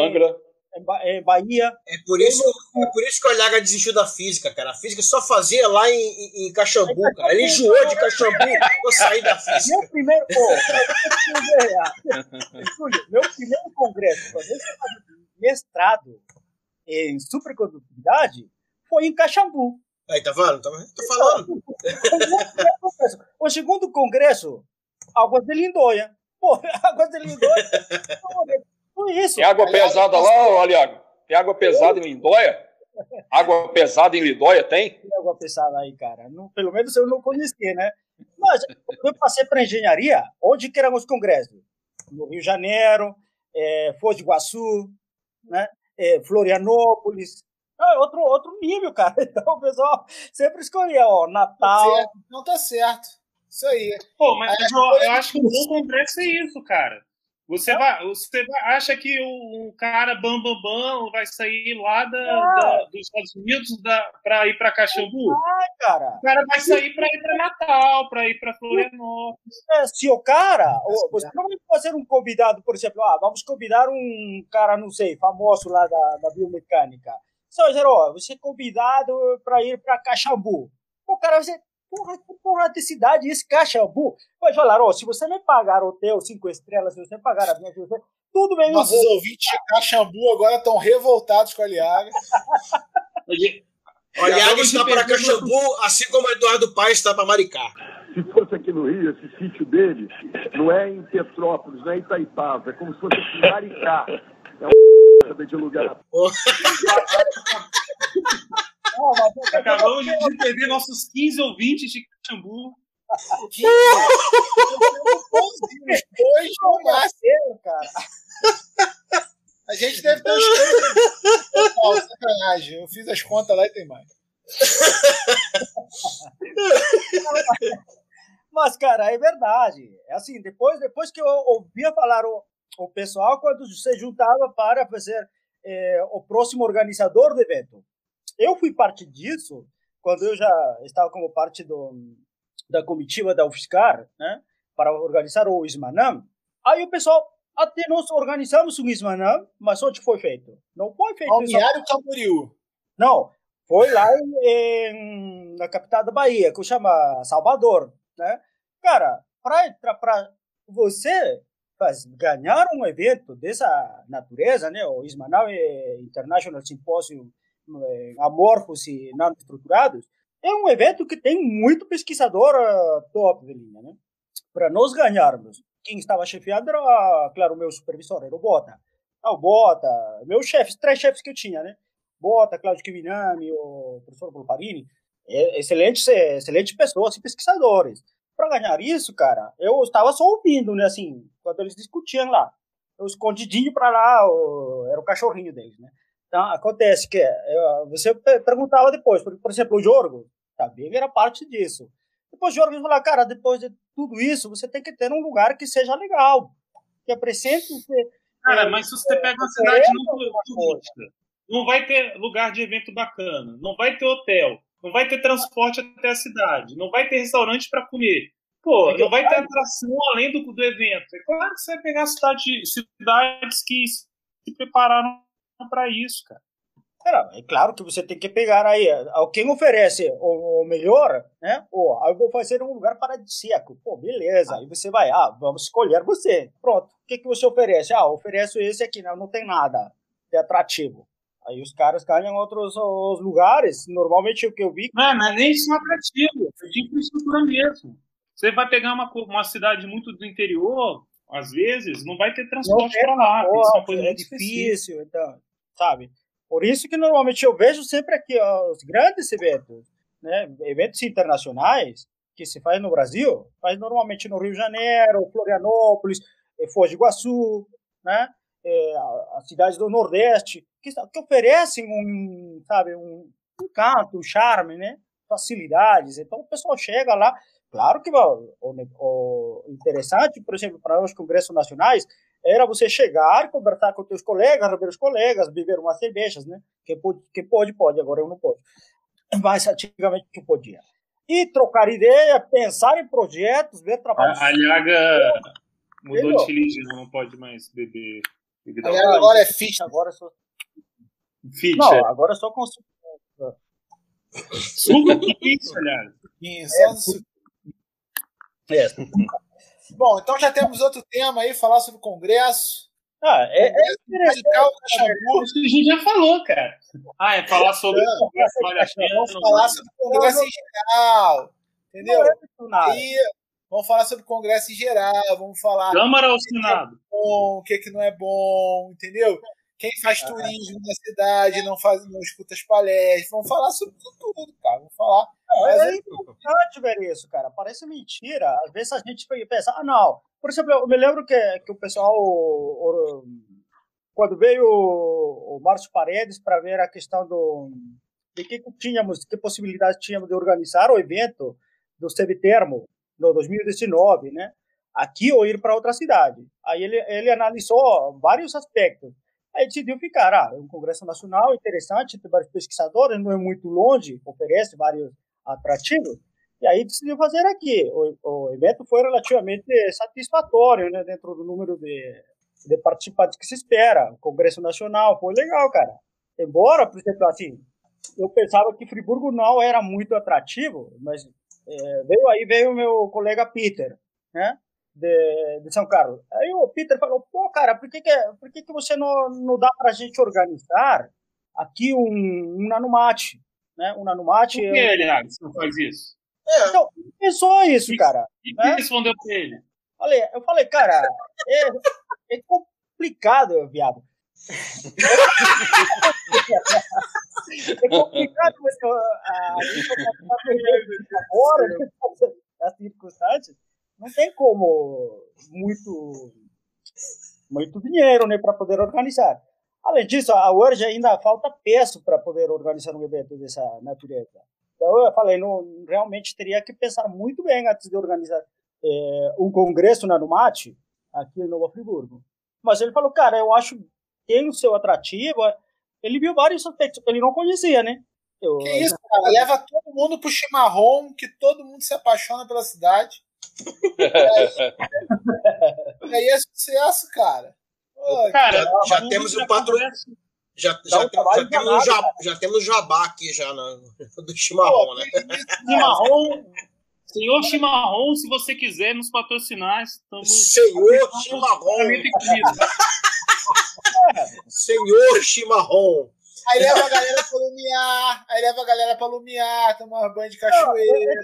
em Ba- em Bahia.
É por isso, é por isso que o Olhaga desistiu da física, cara. A física só fazia lá em, em, em Caxambu, cara. Ele enjoou de Caxambu vou sair da física.
Meu primeiro. Júlio, meu primeiro congresso, mestrado em supercondutividade, foi em Caxambu.
Aí, tá vendo? Tá, tô falando.
O segundo congresso, Águas de Lindóia. Pô, Águas de Lindóia. Foi isso.
Tem água pesada lá, Aliago? Tem água pesada em Lindóia? Água pesada em Lindóia tem?
Tem água pesada aí, cara. Não, pelo menos eu não conhecia, né? Mas eu passei para engenharia, onde que eram os congressos? No Rio de Janeiro, é, Foz do Iguaçu, né? É, Florianópolis. É outro, outro nível, cara. Então o pessoal sempre escolhia, ó, Natal.
Certo. Não tá certo. Isso aí.
Pô, mas eu, eu acho que um bom congresso é isso, cara. Você, vai, você vai- acha que o, o cara Bam Bam Bam vai sair lá da, da- dos Estados Unidos da, pra ir pra Caxambu?
Ai, cara.
O cara vai sair pra ir pra Natal, pra ir pra Florianópolis.
É, se o cara, o- você não vai fazer um convidado, por exemplo, ah, vamos convidar um cara, não sei, famoso lá da, da biomecânica. Só ó, você é convidado para ir para Caxambu. O cara vai dizer, porra, que porra de cidade é esse Caxambu? Vai falar, ó, se você me pagar hotel cinco estrelas, se você me pagar a minha tudo bem,
Nossos
vou.
ouvintes de Caxambu agora estão revoltados com a Liaga.
O Olhaga
Vamos
está para Caxambu, assim como o Eduardo Paes está para Maricá.
Se fosse aqui no Rio, esse sítio dele não é em Petrópolis, não é em Itaipava, é como se fosse em Maricá. É um de lugar.
Acabamos de perder nossos 15 ouvintes de Caxambu.
Dois no máximo.
cara.
A gente deve ter uns três. Sacanagem. Eu fiz as contas lá e tem mais.
Mas, cara, é verdade. É assim, depois, depois que eu ouvia falar o, o pessoal, quando se juntava para fazer eh, o próximo organizador do evento. Eu fui parte disso quando eu já estava como parte do, da comitiva da UFSCar, né, para organizar o Ismanam. Aí o pessoal, até nós organizamos um Ismanam, mas onde foi feito? Não foi feito
Balneário Camboriú.
não, foi lá em, na capital da Bahia, que chama Salvador, né? Cara, para você ganhar um evento dessa natureza, né? O Ismanau International Symposium Amorfos e Nanoestruturados, é um evento que tem muito pesquisador ah, top de linha, né? Para nós ganharmos, quem estava chefiando era, claro, o meu supervisor, era o Bota. Ah, o Bota, meus chefes, três chefes que eu tinha, né? Bota, Cláudio Kivinami, o professor Pulparini, é, excelentes, é, excelentes pessoas e pesquisadores. Para ganhar isso, cara, eu estava só ouvindo, né, assim, quando eles discutiam lá. Eu escondidinho para lá, era o cachorrinho deles, né? Então, acontece que eh, você pe- perguntava depois, por, por exemplo, o Jorgo também era parte disso. Depois o Jorgo falou, cara, depois de tudo isso, você tem que ter um lugar que seja legal, que apresente... que-
Cara,
é,
mas se você pega uma cidade muito turística, não vai ter lugar de evento bacana, não vai ter hotel, não vai ter transporte até a cidade, não vai ter restaurante para comer. Pô, não vai ter atração além do, do evento. É claro que você vai pegar cidade, cidades que se prepararam para isso, cara.
Cara, é claro que você tem que pegar aí ó, quem oferece o, melhor, né? Pô, eu vou fazer um lugar paradisíaco. Pô, beleza. Aí você vai, ah, vamos escolher você. Pronto. O que, que você oferece? Ah, ofereço esse aqui, não, não tem nada de atrativo. Aí os caras ganham outros os lugares. Normalmente o que eu vi.
Não, mas nem isso é atrativo, é de infraestrutura mesmo. Você vai pegar uma, uma cidade muito do interior, às vezes, não vai ter transporte para lá. Tem que ser uma coisa
é
específica.
difícil, então, sabe? Por isso que normalmente eu vejo sempre aqui ó, os grandes eventos, né? Eventos internacionais que se faz no Brasil, faz normalmente no Rio de Janeiro, Florianópolis, eh, Foz do Iguaçu, né? A- as cidades do Nordeste, que, que oferecem um, sabe, um, um canto, um charme, né? Facilidades. Então o pessoal chega lá, claro que o- o interessante, por exemplo, para os congressos nacionais, era você chegar, conversar com teus colegas, rever os colegas, beber umas cervejas, né? Quem pode, quem pode, pode, agora eu não posso. Mas antigamente que podia. E trocar ideia, pensar em projetos, ver trabalhos.
A, a Liaga mudou
Entendeu?
de religião, não pode mais beber bebida
Aliás,
alcoólica.
agora é fit.
Agora só.
Fit,
Não,
é.
agora só consigo.
Suco, o que que é isso, aliás?
Isso,
É.
Bom, então já temos outro tema aí, falar sobre o Congresso.
Ah, é, é.
Radical Caxambu.
Isso a gente já falou, cara. Ah, é falar sobre
Não,
o Congresso vale a pena.
Vamos falar sobre o Congresso em geral. Entendeu?
É.
Aí, vamos falar sobre o Congresso em geral, vamos falar
Câmara ou Senado?
bom, o que, que não é bom, entendeu? Quem faz turismo na cidade não faz, não escuta as palestras. Vamos falar sobre tudo, cara. Vamos falar. Mas
É importante ver isso, cara. Parece mentira. Às vezes a gente pensa, ah, não. Por exemplo, eu me lembro que, que o pessoal, quando veio o, Márcio Paredes para ver a questão do de que que tínhamos, que possibilidades tínhamos de organizar o evento do Termo no 2019, né? Aqui ou ir para outra cidade. Aí ele, ele analisou vários aspectos. Aí decidiu ficar, ah, é um congresso nacional interessante, tem vários pesquisadores, não é muito longe, oferece vários atrativos. E aí decidiu fazer aqui. O, o evento foi relativamente satisfatório, né, dentro do número de, de participantes que se espera. O Congresso Nacional foi legal, cara. Embora, por exemplo, assim, eu pensava que Friburgo não era muito atrativo, mas é, veio aí veio o meu colega Peter, né? De, de São Carlos. Aí o Peter falou, pô, cara, por que, que, por que, que você não, não dá pra gente organizar aqui um, um nanomate? Né? Um nanomate.
Por que, aliás, você não faz isso?
É,
Então, pensou isso, cara.
E
Né?
respondeu pra ele?
Falei, eu falei, cara, é, é complicado, viado. É complicado você agora, né, nas circunstâncias. Não tem como muito muito dinheiro, né, para poder organizar. Além disso, a UERJ ainda falta peso para poder organizar um evento dessa natureza. Então eu falei, não, realmente teria que pensar muito bem antes de organizar é, um congresso na Numate aqui em Nova Friburgo. Mas ele falou, cara, eu acho que tem o seu atrativo. Ele viu vários aspectos, ele não conhecia, né? Eu,
Que isso, cara? Leva todo mundo pro chimarrão, que todo mundo se apaixona pela cidade. E aí é sucesso, cara.
Cara,
Já- já
não
temos
usa
o patro-
Congresso.
já, já,
um
tem- já, temos um jabá, já temos jabá aqui já na, do chimarrão, né?
Chimarrão. Senhor Chimarrão, se você quiser nos patrocinar, estamos.
Senhor Chimarrão. Senhor Chimarrão.
Aí leva a galera pra lumiar, aí leva a galera pra lumiar, tomar banho de cachoeira.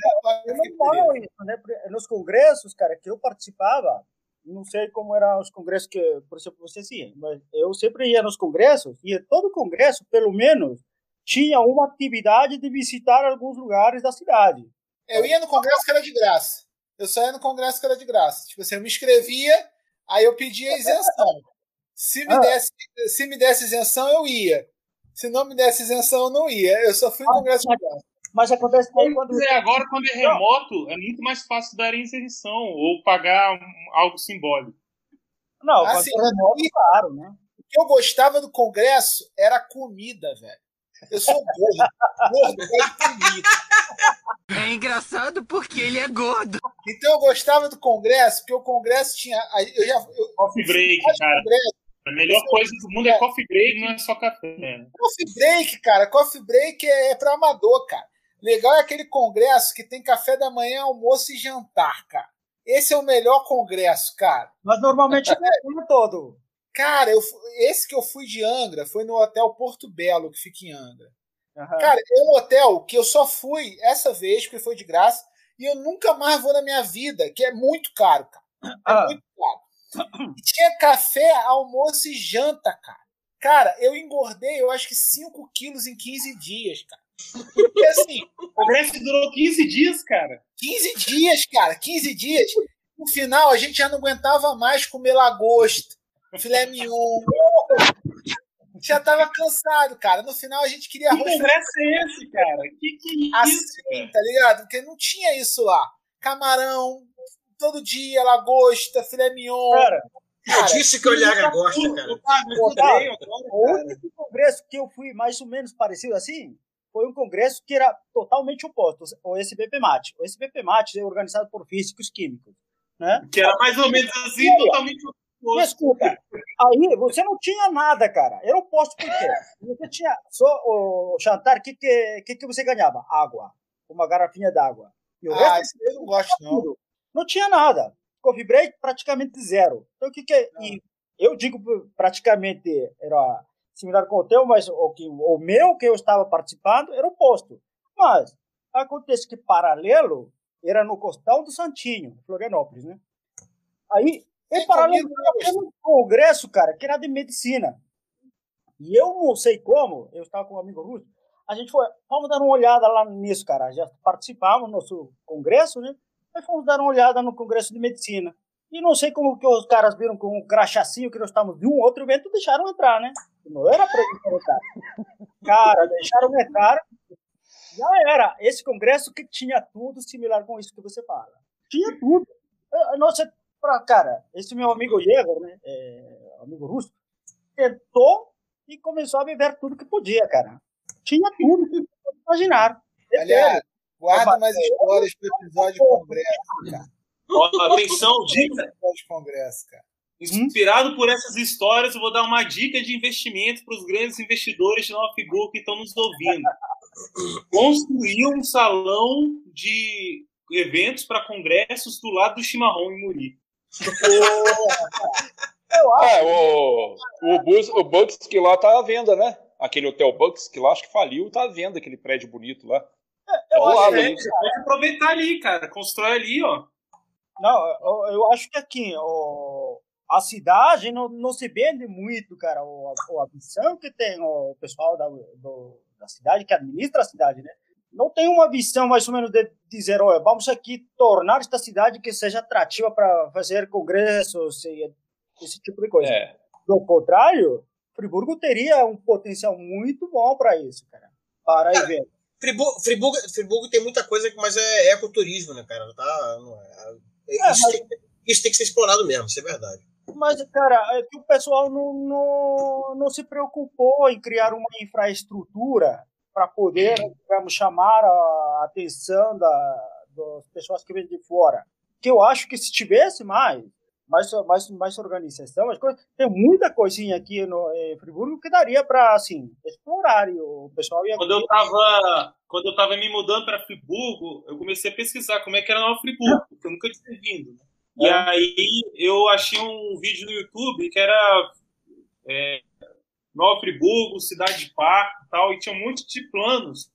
É normal isso, né? Nos congressos, cara, que eu participava, não sei como eram os congressos que, por exemplo, você ia, mas eu sempre ia nos congressos e todo congresso, pelo menos, tinha uma atividade de visitar alguns lugares da cidade.
Eu ia no congresso que era de graça. Eu só ia no congresso que era de graça. Tipo assim, eu me inscrevia, aí eu pedia isenção. Se me
Ah.
desse, se me desse isenção, eu ia. Se não me desse isenção, eu não ia. Eu só fui no Congresso de graça.
Mas acontece que quando.
É, agora, quando é remoto, é muito mais fácil dar isenção ou pagar um- algo simbólico.
Não,
Assim,
é remoto, claro, né?
O que eu gostava do Congresso era a comida, velho. Eu sou gordo. gordo gosta de comida.
É engraçado porque ele é gordo.
Então eu gostava do Congresso, porque o Congresso tinha. Eu já, eu,
Coffee break, cara. A melhor coisa do mundo é coffee break, não é só café. né?
Coffee break, cara. Coffee break é, é pra amador, cara. Legal é aquele congresso que tem café da manhã, almoço e jantar, cara. Esse é o melhor congresso, cara.
Mas normalmente não é todo.
Cara, eu, esse que eu fui de Angra foi no Hotel Porto Belo, que fica em Angra.
Aham.
Cara, é um hotel que eu só fui essa vez, porque foi de graça, e eu nunca mais vou na minha vida, que é muito caro, cara. É
Ah.
muito caro. E tinha café, almoço e janta, cara. Cara, eu engordei, eu acho que 5 quilos em 15 dias, cara. Porque assim,
O congresso durou 15 dias, cara.
15 dias, cara, 15 dias. No final, a gente já não aguentava mais comer lagosta, filé mignon. Já tava cansado, cara. No final, a gente queria
Que
arroz
congresso é esse, cara? Que que é isso?
assim, tá ligado? Porque não tinha isso lá. Camarão, todo dia, lagosta, filé mignon.
Cara,
É disso que o Olhaga gosta, cara.
O único congresso que eu fui mais ou menos parecido assim foi um congresso que era totalmente oposto, o SBPMAT. O SBPMAT é organizado por físicos químicos, né?
Que era mais ou menos assim,
Olha,
totalmente oposto.
Desculpa, aí você não tinha nada, cara. Era oposto por quê? Você tinha só o jantar, o que, que, que, que você ganhava? Água, uma garrafinha d'água. E o
Ah,
resto
eu não gosto, não.
tudo. Não tinha nada. Coffee break praticamente zero. Então o que que é? E eu digo praticamente era similar com o teu, mas o que o meu que eu estava participando era o oposto. Mas acontece que paralelo era no Costão do Santinho, Florianópolis, né? Aí em
Tem
paralelo tendo um congresso, cara, que era de medicina. E eu não sei como, eu estava com um amigo russo, a gente foi, vamos dar uma olhada lá nisso, cara. Já participamos do nosso congresso, né? Aí fomos dar uma olhada no congresso de medicina. E não sei como que os caras viram com um crachacinho que nós estávamos de um outro evento, deixaram entrar, né? Não era pra gente entrar. Cara, deixaram entrar. Já era. Esse congresso que tinha tudo similar com isso que você fala. Tinha tudo. Nossa, pra, cara, esse meu amigo Jäger, né? É, amigo russo, tentou e começou a beber tudo que podia, cara. Tinha tudo que imaginar.
Aliás, guarda mais histórias pro episódio de congresso, cara.
Atenção, dica.
Episódio de congresso, cara.
Inspirado por essas histórias, eu vou dar uma dica de investimento para os grandes investidores de Nova Figura que estão nos ouvindo. Construir um salão de eventos para congressos do lado do Chimarrão em Muri.
É, o, o, Bus, o Bucks lá tá à venda, né? Aquele hotel Bucks que lá acho que faliu, tá à venda aquele prédio bonito lá. É
acho
lado
que-.
Você pode aproveitar ali, cara. Constrói ali, ó.
Não, eu, eu acho que aqui, ó, a cidade não, não se vende muito, cara. O, a, a visão que tem o pessoal da, do- da cidade, que administra a cidade, né? Não tem uma visão mais ou menos de dizer, olha, vamos aqui tornar esta cidade que seja atrativa para fazer congressos e esse tipo de coisa.
É.
Do contrário, Friburgo teria um potencial muito bom para isso, cara. Para
Cara,
eventos.
Friburgo, Friburgo, Friburgo tem muita coisa, mas é ecoturismo, né, cara? Tá, não é-
É,
isso,
mas-
tem, isso tem que ser explorado mesmo, isso é verdade.
Mas, cara, é que o pessoal não, não, não se preocupou em criar uma infraestrutura para poder, digamos, chamar a atenção da, das pessoas que vêm de fora. Que eu acho que se tivesse mais, mais, mais, mais organização, mais coisa, tem muita coisinha aqui no Friburgo que daria para, assim, explorar. E o pessoal ia...
Quando eu tava, quando eu tava me mudando para Friburgo, eu comecei a pesquisar como é que era Nova Friburgo, porque eu nunca tinha vindo. né? E aí eu achei um vídeo no YouTube que era é, Nova Friburgo, Cidade de Parque e tal, e tinha um monte de planos.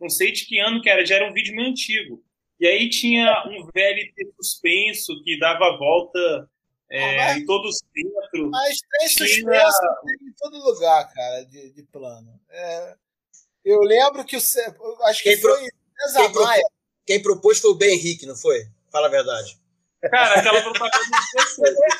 Não sei de que ano que era, já era um vídeo meio antigo. E aí tinha um VLT suspenso que dava a volta é,
Ah, mas-
em todo o centro.
Mas tem
Tinha-
suspenso tem em todo lugar, cara, de, de plano. É, eu lembro que o. Acho que
Quem pro-
foi César
quem pro-
Maia.
Quem propôs foi o Ben Henrique, não foi? Fala a verdade.
Cara, aquela propaganda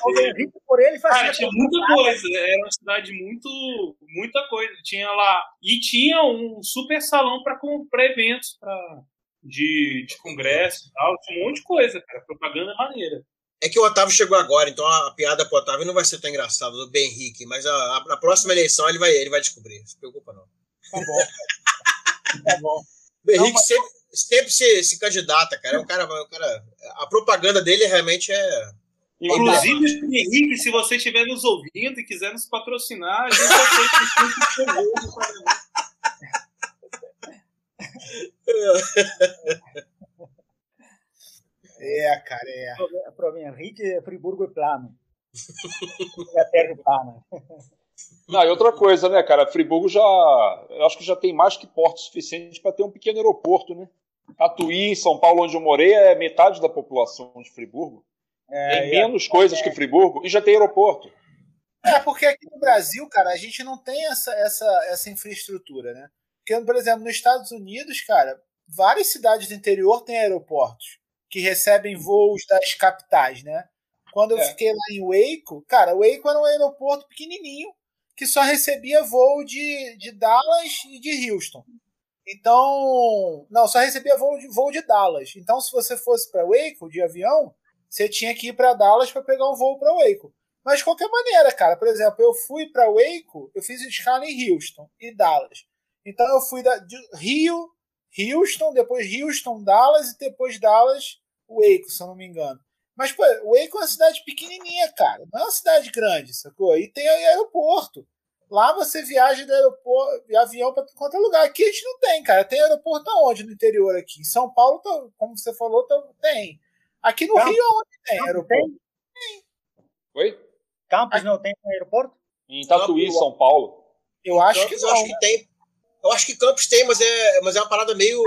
O Henrique, por ele, fazia.
Cara, tinha muita coisa. Era uma cidade muito. muita coisa. Tinha lá. E tinha um super salão para eventos pra, de, de congresso e tal. Tinha um monte de coisa, cara. Propaganda maneira.
É que o Otávio chegou agora, então a piada pro Otávio não vai ser tão engraçada, do Ben Henrique, mas a, a, na próxima eleição ele vai, ele vai descobrir. Não se preocupa, não.
Tá bom. tá bom.
Ben
Não,
Henrique
mas-
sempre, sempre se, se candidata, cara. É um cara, é um cara. A propaganda dele realmente é.
Inclusive, Henrique, se você estiver nos ouvindo e quiser nos patrocinar, a gente o
É, cara, é.
Para mim, Henrique, Friburgo é plano. É a terra plana.
Não, e outra coisa, né, cara? Friburgo já. Eu acho que já tem mais que porto suficiente para ter um pequeno aeroporto, né? Tatuí, São Paulo, onde eu morei, é metade da população de Friburgo.
É,
tem menos coisas que Friburgo e já tem aeroporto.
É, porque aqui no Brasil, cara, a gente não tem essa, essa, essa infraestrutura, né? Porque, por exemplo, nos Estados Unidos, cara, várias cidades do interior têm aeroportos que recebem voos das capitais, né? Quando eu
É.
fiquei lá em Waco, cara, Waco era um aeroporto pequenininho que só recebia voo de, de Dallas e de Houston. Então, não, só recebia voo de, voo de Dallas. Então, se você fosse para Waco de avião, você tinha que ir para Dallas para pegar um voo para Waco. Mas de qualquer maneira, cara, por exemplo, eu fui para Waco, eu fiz escala em Houston e Dallas. Então eu fui da, de Rio, Houston, depois Houston, Dallas e depois Dallas, Waco, se eu não me engano. Mas, pô, Waco é uma cidade pequenininha, cara. Não é uma cidade grande, sacou? E tem aeroporto. Lá você viaja de aeroporto, de avião para qualquer lugar. Aqui a gente não tem, cara. Tem aeroporto aonde no interior aqui? Em São Paulo, tá- como você falou, tá- tem. Aqui no
Campos.
Rio aonde tem aeroporto?
Oi?
Campos não tem aeroporto?
Em Tatuí, São Paulo.
Eu acho que não.
eu acho que tem. Eu acho que Campos tem, mas é, mas é uma parada meio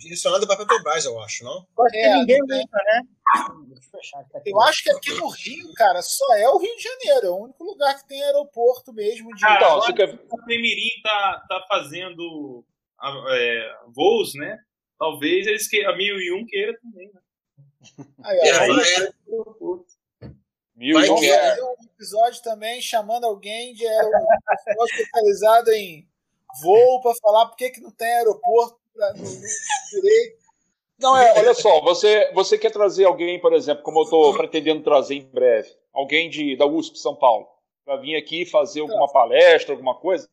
direcionada para Petrobras, eu acho, não?
Eu acho que
É,
ninguém usa, né? Deixa eu fechar aqui.
Eu acho que aqui no Rio, cara, só é o Rio de Janeiro. É o único lugar que tem aeroporto mesmo. De...
Cara,
Então,
agora
quer-
que o Femirim tá, tá fazendo ah, é, voos, né? Talvez eles que a 1001 queira também, né?
Aí, ó,
É,
aí
é,
Mil
Vai
e um é.
um episódio também chamando alguém de aeroporto especializado em voo para falar por que, que não tem aeroporto pra, no, no direito.
Não, é, olha só, você, você quer trazer alguém, por exemplo, como eu estou pretendendo trazer em breve, alguém de, da USP São Paulo, para vir aqui fazer alguma palestra, alguma coisa.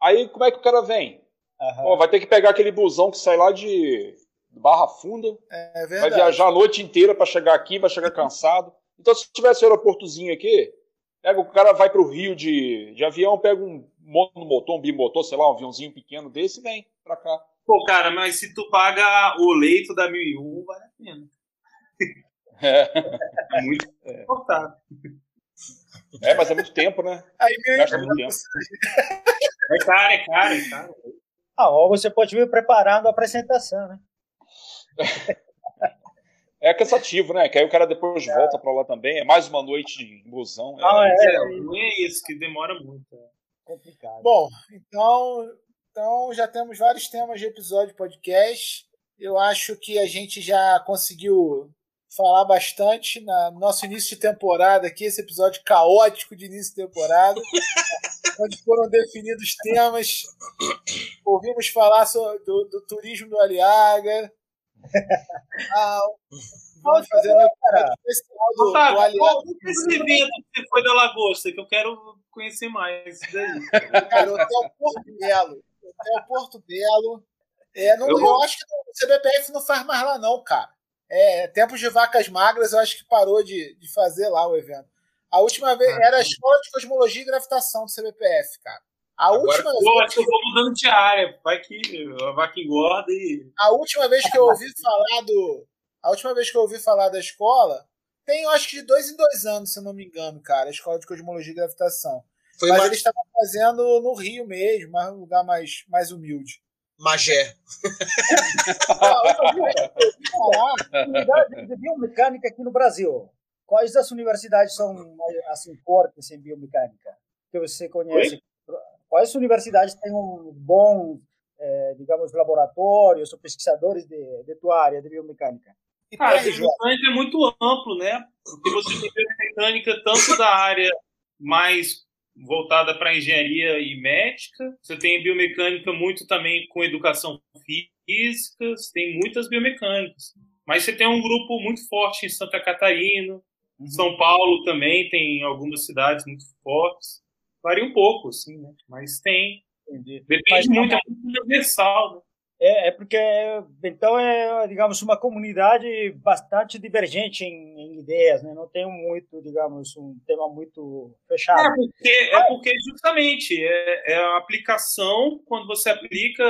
Aí como é que o cara vem?
Aham.
Pô, vai ter que pegar aquele busão que sai lá de Barra Funda,
É
vai viajar a noite inteira para chegar aqui, vai chegar cansado. Então, se tivesse um aeroportozinho aqui, pega, o cara vai para o Rio de, de avião, pega um monomotor, um bimotor, sei lá, um aviãozinho pequeno desse vem para cá.
Pô, cara, mas se tu paga o leito da 1001, vale a pena.
É,
É muito confortável.
é, mas é muito tempo, né?
Aí, meu
Gasta muito tempo.
É caro, é caro, é caro.
Ah, ou você pode vir preparando a apresentação, né?
É cansativo, né? Que aí o cara depois volta para lá também. É mais uma noite de busão.
Ah,
É,
É, não é isso, que demora muito. É.
Complicado.
Bom, então, então já temos vários temas de episódio de podcast. Eu acho que a gente já conseguiu falar bastante na- no nosso início de temporada aqui, esse episódio caótico de início de temporada, onde foram definidos temas. Ouvimos falar so- do, do turismo do Aliaga. Ah, vamos fazer um episódio especial do, do Aliaga.
qual esse evento que você foi da Lagosta? Que eu quero conhecer mais isso daí.
Cara, Hotel Porto Belo. Hotel Porto Belo. É, não,
Eu
eu, acho que o CBPF não faz mais lá, não, cara. É, tempos de vacas magras, eu acho que parou de, de fazer lá o evento. A última vez era a Escola de Cosmologia e Gravitação do CBPF, cara. A
Agora-
última,
Pô, acho que eu vou mudando de área. Vai que a vaca engorda e.
a última vez que eu ouvi falar do. A última vez que eu ouvi falar da escola, tem, eu acho que de dois em dois anos, se eu não me engano, cara, a Escola de Cosmologia e Gravitação.
Foi
Mas
Ma-
eles estavam fazendo no Rio mesmo, mas um lugar mais, mais humilde.
Magé.
De biomecânica aqui no Brasil. Quais das universidades são mais, assim fortes em biomecânica que você conhece? Quais universidades têm um bom, eh, digamos, laboratórios ou pesquisadores de, de tua área de biomecânica?
E
Cara, biomecânica é muito amplo, né? Porque você tem biomecânica tanto da área mais voltada para engenharia e médica, você tem biomecânica muito também com educação física, você tem muitas biomecânicas. Mas você tem um grupo muito forte em Santa Catarina,
Uhum.
São Paulo também tem algumas cidades muito fortes. Varia um pouco, assim, né? Mas tem.
Entendi.
Depende
Mas-
muito, é muito universal, né?
É, é porque, então, é, digamos, uma comunidade bastante divergente em, em ideias, né? Não tem muito, digamos, um tema muito fechado.
É porque, é porque justamente é, é a aplicação, quando você aplica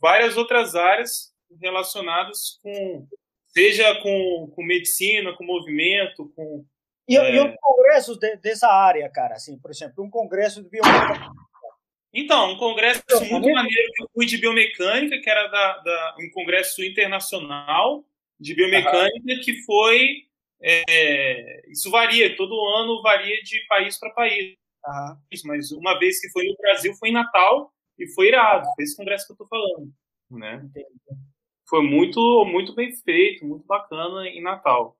várias outras áreas relacionadas com, seja com, com medicina, com movimento, com.
E,
é.
e os congressos de- dessa área, cara, assim, por exemplo, um congresso de biomecânica.
Então, um congresso muito
também-
maneiro que eu fui de biomecânica, que era da, da- um congresso internacional de biomecânica, que foi. é, isso varia, todo ano varia de país para país.
Aham.
mas uma vez que foi no Brasil foi em Natal e foi irado. Foi esse congresso que eu tô falando, né?
Entendi.
Foi muito, muito bem feito, muito bacana em Natal.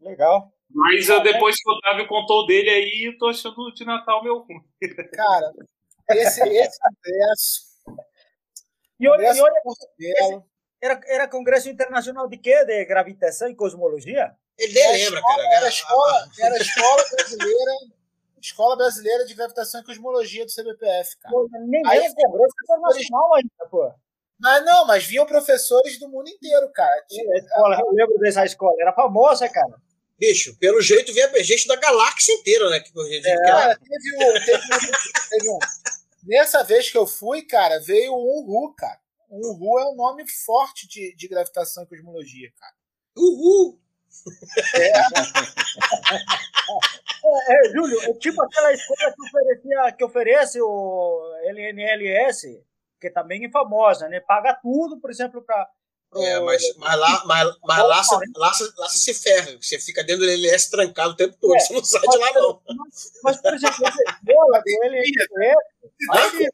Legal.
Mas eu, depois que o Otávio contou dele aí, eu tô achando de Natal meu ruim.
Cara, esse, esse congresso,
E olha,
congresso
e olha
Belo,
era, era congresso internacional de quê? De gravitação e cosmologia?
Ele nem
Era
lembra,
escola-
cara.
Era a escola, era a escola brasileira, escola brasileira de gravitação e cosmologia do CBPF, cara.
Pô, Nem
Aí
é congresso internacional ainda, pô.
Mas não, mas vinham professores do mundo inteiro, cara. Tinha-
A escola, eu lembro dessa escola, era famosa, cara.
Bicho, pelo jeito vinha gente da galáxia inteira, né? Que, que- que-
Cara, teve um, teve um- teve um- Nessa vez que eu fui, cara, veio o Unru, cara. O Unru é um nome forte de, de gravitação e cosmologia, cara.
Uhul!
É, é, Júlio, é tipo aquela escola que, oferecia, que oferece o LNLS, que também é famosa, né? Paga tudo, por exemplo, para.
É, mas, mas lá, mas, mas lá, você- lá, você- lá você se ferra. Você fica dentro do LS trancado o tempo todo.
É,
você não sai de lá, não.
Mas, por exemplo, essa escola do LNLS,
Aí, vida,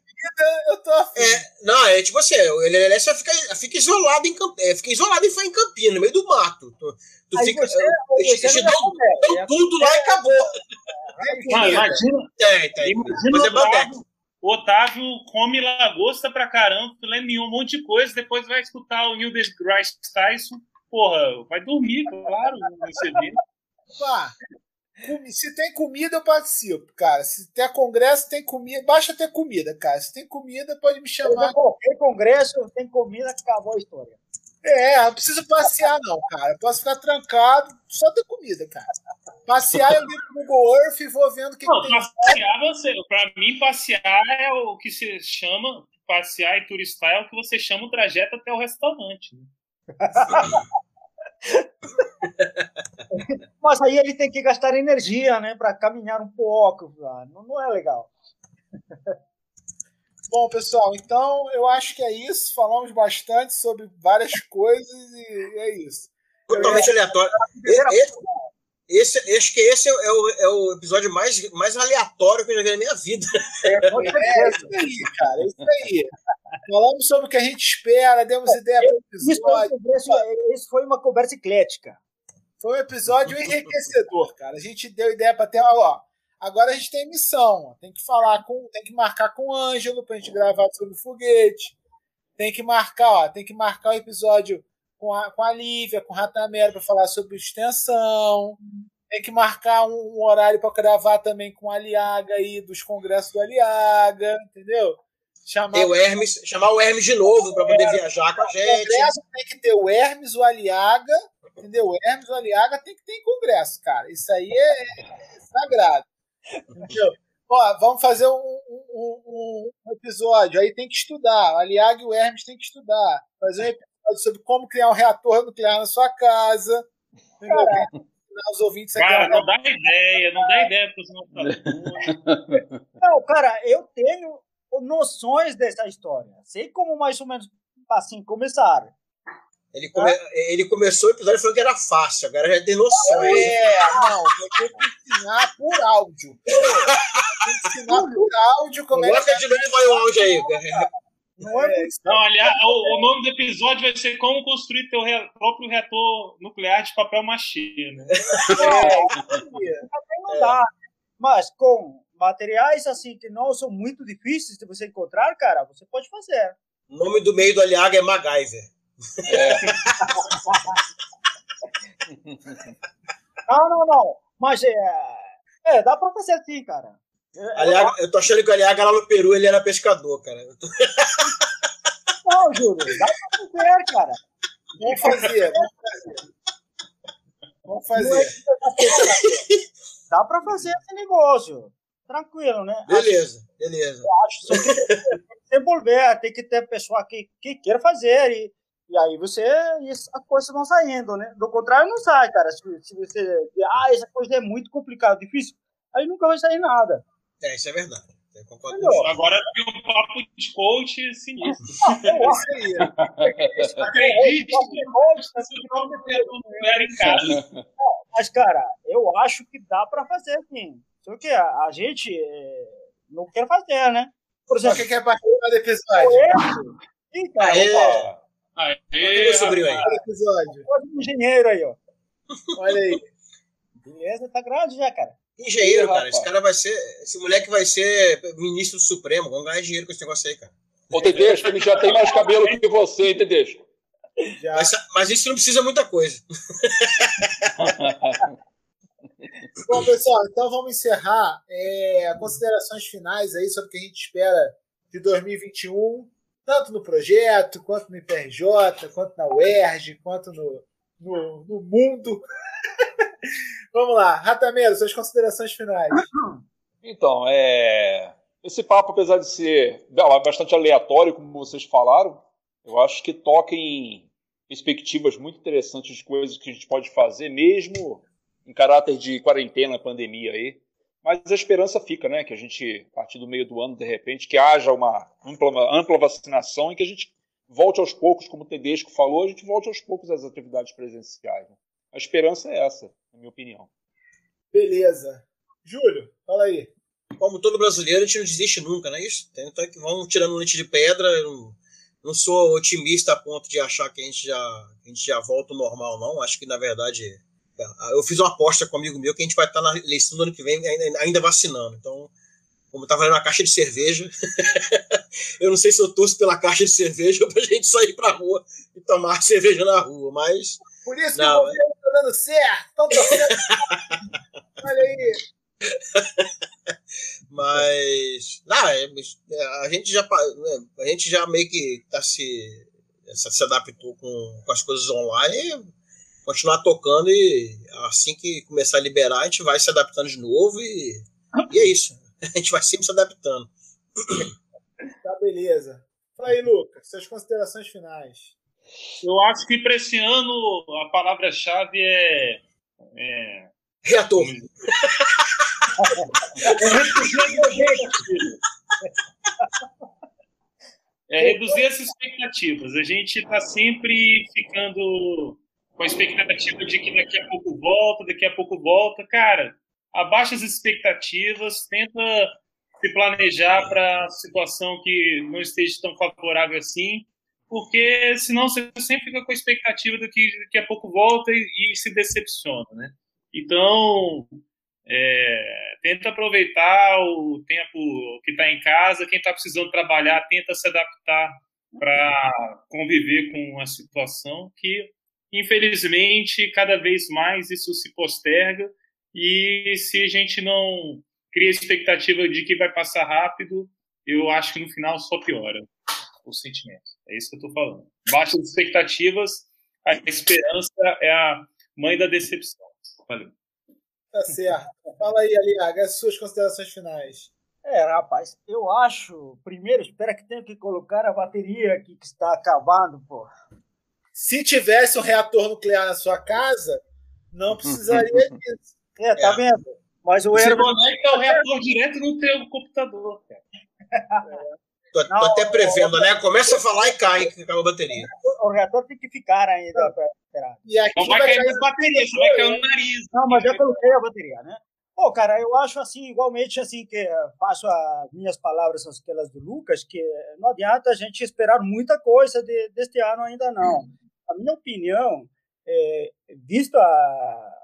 eu tô afim.
É, não, é tipo assim, o LLS só fica, fica isolado em Camp- é, fica isolado em, em Campinas, no meio do mato. Tu, tu fica.
você,
eles-
você
eles
não
dão-
é comédia,
dão
é
tudo lá e acabou.
Ah, imagina,
Tem, tem.
imagina
Mas é bandeira.
Otávio, o Otávio come lagosta pra caramba, filé mignon, um monte de coisa, depois vai escutar o Neil deGrasse Tyson, porra, vai dormir, claro.
Pá, se tem comida, eu participo, cara. Se tem congresso, tem comida. Basta ter comida, cara. Se tem comida, pode me chamar.
Qualquer congresso tem comida, acabou a história.
É, não preciso passear, não, cara. Eu posso ficar trancado, só ter comida, cara. Passear, eu ligo no Google Earth e vou vendo o que,
Não,
que tem.
passear, você, pra mim, passear é o que se chama, passear e turistar é o que você chama o trajeto até o restaurante. né?
Mas aí ele tem que gastar energia, né, para caminhar um pouco. ah, Não, não é legal.
Bom, pessoal, então eu acho que é isso. Falamos bastante sobre várias coisas e é isso.
Totalmente aleatório. E- e- Esse, acho que esse é o, é o- é o episódio mais, mais aleatório que eu já vi na minha vida.
É
certeza.
isso aí, cara. É isso aí. Falamos sobre o que a gente espera, demos ideia para o
Isso foi,
episódio.
isso foi uma conversa eclética.
Foi um episódio enriquecedor, cara. A gente deu ideia para ter, ó. Agora a gente tem missão, tem que falar com, tem que marcar com o Ângelo pra gente gravar sobre o foguete. Tem que marcar, ó, tem que marcar o episódio com a, com a Lívia, com o Ratamero para falar sobre extensão. Tem que marcar um, um horário para gravar também com o Aliaga aí dos congressos do Aliaga, entendeu? Chamar
o Hermes, chamar o Hermes de novo para poder viajar com a
o
gente.
congresso tem que ter o Hermes, o Aliaga, entendeu? O Hermes, o Aliaga tem que ter em congresso, cara. Isso aí é, é sagrado. Entendeu? Ó, vamos fazer um, um- um- episódio. Aí tem que estudar. E o Hermes tem que estudar. Fazer um episódio sobre como criar um reator nuclear na sua casa. Ensinar os ouvintes
Cara, não dá ideia, não dá ideia para os nossos
Não, cara, eu tenho noções dessa história. Sei como mais ou menos assim começar.
Ele, come- ele começou o episódio falando que era fácil, agora já tem noções.
É, não, eu tenho que ensinar por áudio. Tenho que ensinar por áudio como é que
Coloca de novo aí o áudio aí.
Não é, é
Não, aliás, o, o, nome do episódio vai ser Como Construir Teu re, Próprio Reator Nuclear de Papel Machê, né?
É, não dá. Mas com materiais assim que não são muito difíceis de você encontrar, cara, você pode fazer.
O nome do meio do Aliaga é MacGyver. É.
não, não, não. Mas é, é dá pra fazer assim, cara.
Aliaga, eu tô achando que o Aliaga lá no Peru ele era pescador, cara. Tô...
Não, Júlio, dá pra fazer, cara.
Vamos fazer, vamos fazer. Vamos fazer.
Dá pra fazer esse negócio. Tranquilo, né?
Beleza, acho, beleza.
Acho só que tem que se envolver, tem que ter pessoa que, que queira fazer e, e aí você e a coisa não saindo, né? Do contrário, não sai, cara. Se, se você ah, essa coisa é muito complicada, difícil, aí nunca vai sair nada.
É, isso é verdade.
Agora tem um papo de coach sinistro. Isso aí. Acredite,
em casa. Mas, cara, eu acho que dá para fazer, sim. Só que a, a gente é, não quer fazer, né?
Por exemplo, o que é participar do episódio?
Ih, cara,
Aê! Aê, sobrinho aí.
Episódio. engenheiro aí, ó.
Olha aí.
Beleza, tá grande já, cara.
Engenheiro, cara. Esse cara vai ser. Esse moleque vai ser ministro do Supremo. Vamos ganhar dinheiro com esse negócio aí, cara.
Ô, Tedesco, ele já tem mais cabelo que você, hein, Tedesco?
Mas, mas, isso não precisa muita coisa.
Bom, pessoal, então vamos encerrar é, considerações finais aí sobre o que a gente espera de 2021, tanto no projeto, quanto no IPRJ, quanto na UERJ, quanto no, no, no mundo. Vamos lá, Ratameiro, suas considerações finais.
Então, é... esse papo, apesar de ser bastante aleatório, como vocês falaram, eu acho que toca em perspectivas muito interessantes de coisas que a gente pode fazer, mesmo em caráter de quarentena, pandemia aí. Mas a esperança fica, né? Que a gente, a partir do meio do ano, de repente, que haja uma ampla, ampla vacinação e que a gente volte aos poucos, como o Tedesco falou, a gente volte aos poucos às atividades presenciais. Né? A esperança é essa, na minha opinião.
Beleza. Júlio, fala aí.
Como todo brasileiro, a gente não desiste nunca, não é isso? Então vamos tirando leite de pedra. Eu não, não sou otimista a ponto de achar que a gente já, a gente já volta ao normal, não. Acho que, na verdade, eu fiz uma aposta com um amigo meu que a gente vai estar na eleição do ano que vem ainda, ainda vacinando. Então, como eu tava valendo uma caixa de cerveja, eu não sei se eu torço pela caixa de cerveja ou pra gente sair pra rua e tomar cerveja na rua, mas.
Por isso não, que o governo tá dando certo, Olha aí.
mas. Não, é, é, a gente já né, a gente já meio que tá se, se adaptou com, com as coisas online continuar tocando e assim que começar a liberar, a gente vai se adaptando de novo e, e é isso. A gente vai sempre se adaptando.
Tá, beleza. Fala aí, Lucas, suas considerações finais.
Eu acho que para esse ano a palavra-chave é, é.
Reator.
É reduzir as expectativas. A gente está sempre ficando com a expectativa de que daqui a pouco volta, daqui a pouco volta. Cara, abaixa as expectativas, tenta se planejar para situação que não esteja tão favorável assim, porque senão você sempre fica com a expectativa de que daqui a pouco volta e, e se decepciona, né? Então, é, tenta aproveitar o tempo que está em casa, quem está precisando trabalhar, tenta se adaptar para conviver com a situação que Infelizmente, cada vez mais isso se posterga e se a gente não cria expectativa de que vai passar rápido, eu acho que no final só piora o sentimento. É isso que eu estou falando. Baixas expectativas, a esperança é a mãe da decepção. Valeu.
Tá certo. Fala aí, Aliaga, as suas considerações finais.
É, rapaz, eu acho. Primeiro, espera que tenha que colocar a bateria aqui que está acabando, pô.
Se tivesse um reator nuclear na sua casa, não precisaria disso.
É, tá é. vendo? Mas o
Você conecta o reator direto no teu computador, cara.
É. Tô, tô não, até prevendo, né? Começa a falar e cai, que acaba a bateria.
O reator tem que ficar ainda
E aqui não vai, vai cair a bateria, você vai cair no nariz.
Não, mas já coloquei a bateria, né? Pô, cara, eu acho assim, igualmente assim, que faço as minhas palavras, aquelas do Lucas, que não adianta a gente esperar muita coisa de, deste ano ainda não. A minha opinião, é, visto a,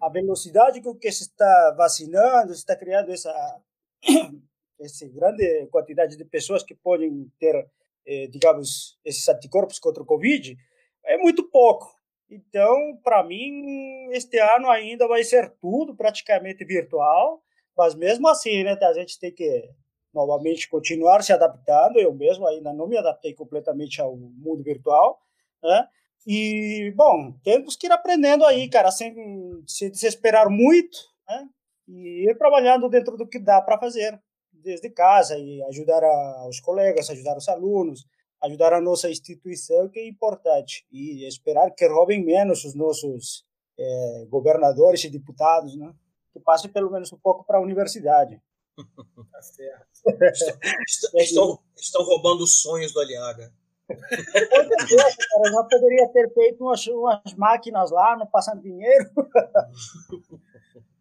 a velocidade com que se está vacinando, se está criando essa, essa grande quantidade de pessoas que podem ter, eh, digamos, esses anticorpos contra o Covid, é muito pouco. Então, para mim, este ano ainda vai ser tudo praticamente virtual, mas mesmo assim, né, a gente tem que novamente continuar se adaptando. Eu mesmo ainda não me adaptei completamente ao mundo virtual, né? E, bom, temos que ir aprendendo aí, cara, sem se desesperar muito, né? E ir trabalhando dentro do que dá para fazer, desde casa, e ajudar a, os colegas, ajudar os alunos, ajudar a nossa instituição, que é importante, e esperar que roubem menos os nossos é, governadores e deputados, né? que passem pelo menos um pouco para a universidade.
Tá certo. estão, estão, estão roubando os sonhos do Aliaga.
Cara, já poderia ter feito umas, umas máquinas lá, não passando dinheiro.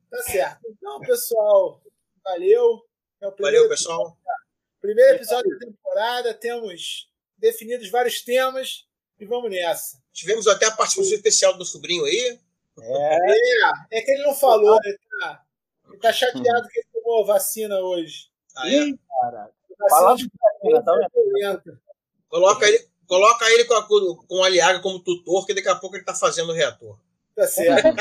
Tá certo. Então, pessoal, valeu.
É valeu, pessoal.
Primeiro episódio da temporada, temos definidos vários temas e vamos nessa.
Tivemos até a participação especial do sobrinho aí.
É, é, é que ele não falou, ele tá, ele tá chateado que ele tomou vacina hoje.
Ah, é? cara. Fala de vacina, tá Coloca ele, coloca ele com, a, com o Aliaga como tutor, que daqui a pouco ele tá fazendo o reator.
Tá certo.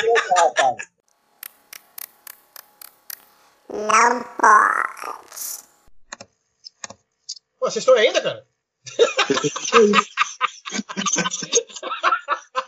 Não pode.
Pô, vocês estão aí ainda, cara?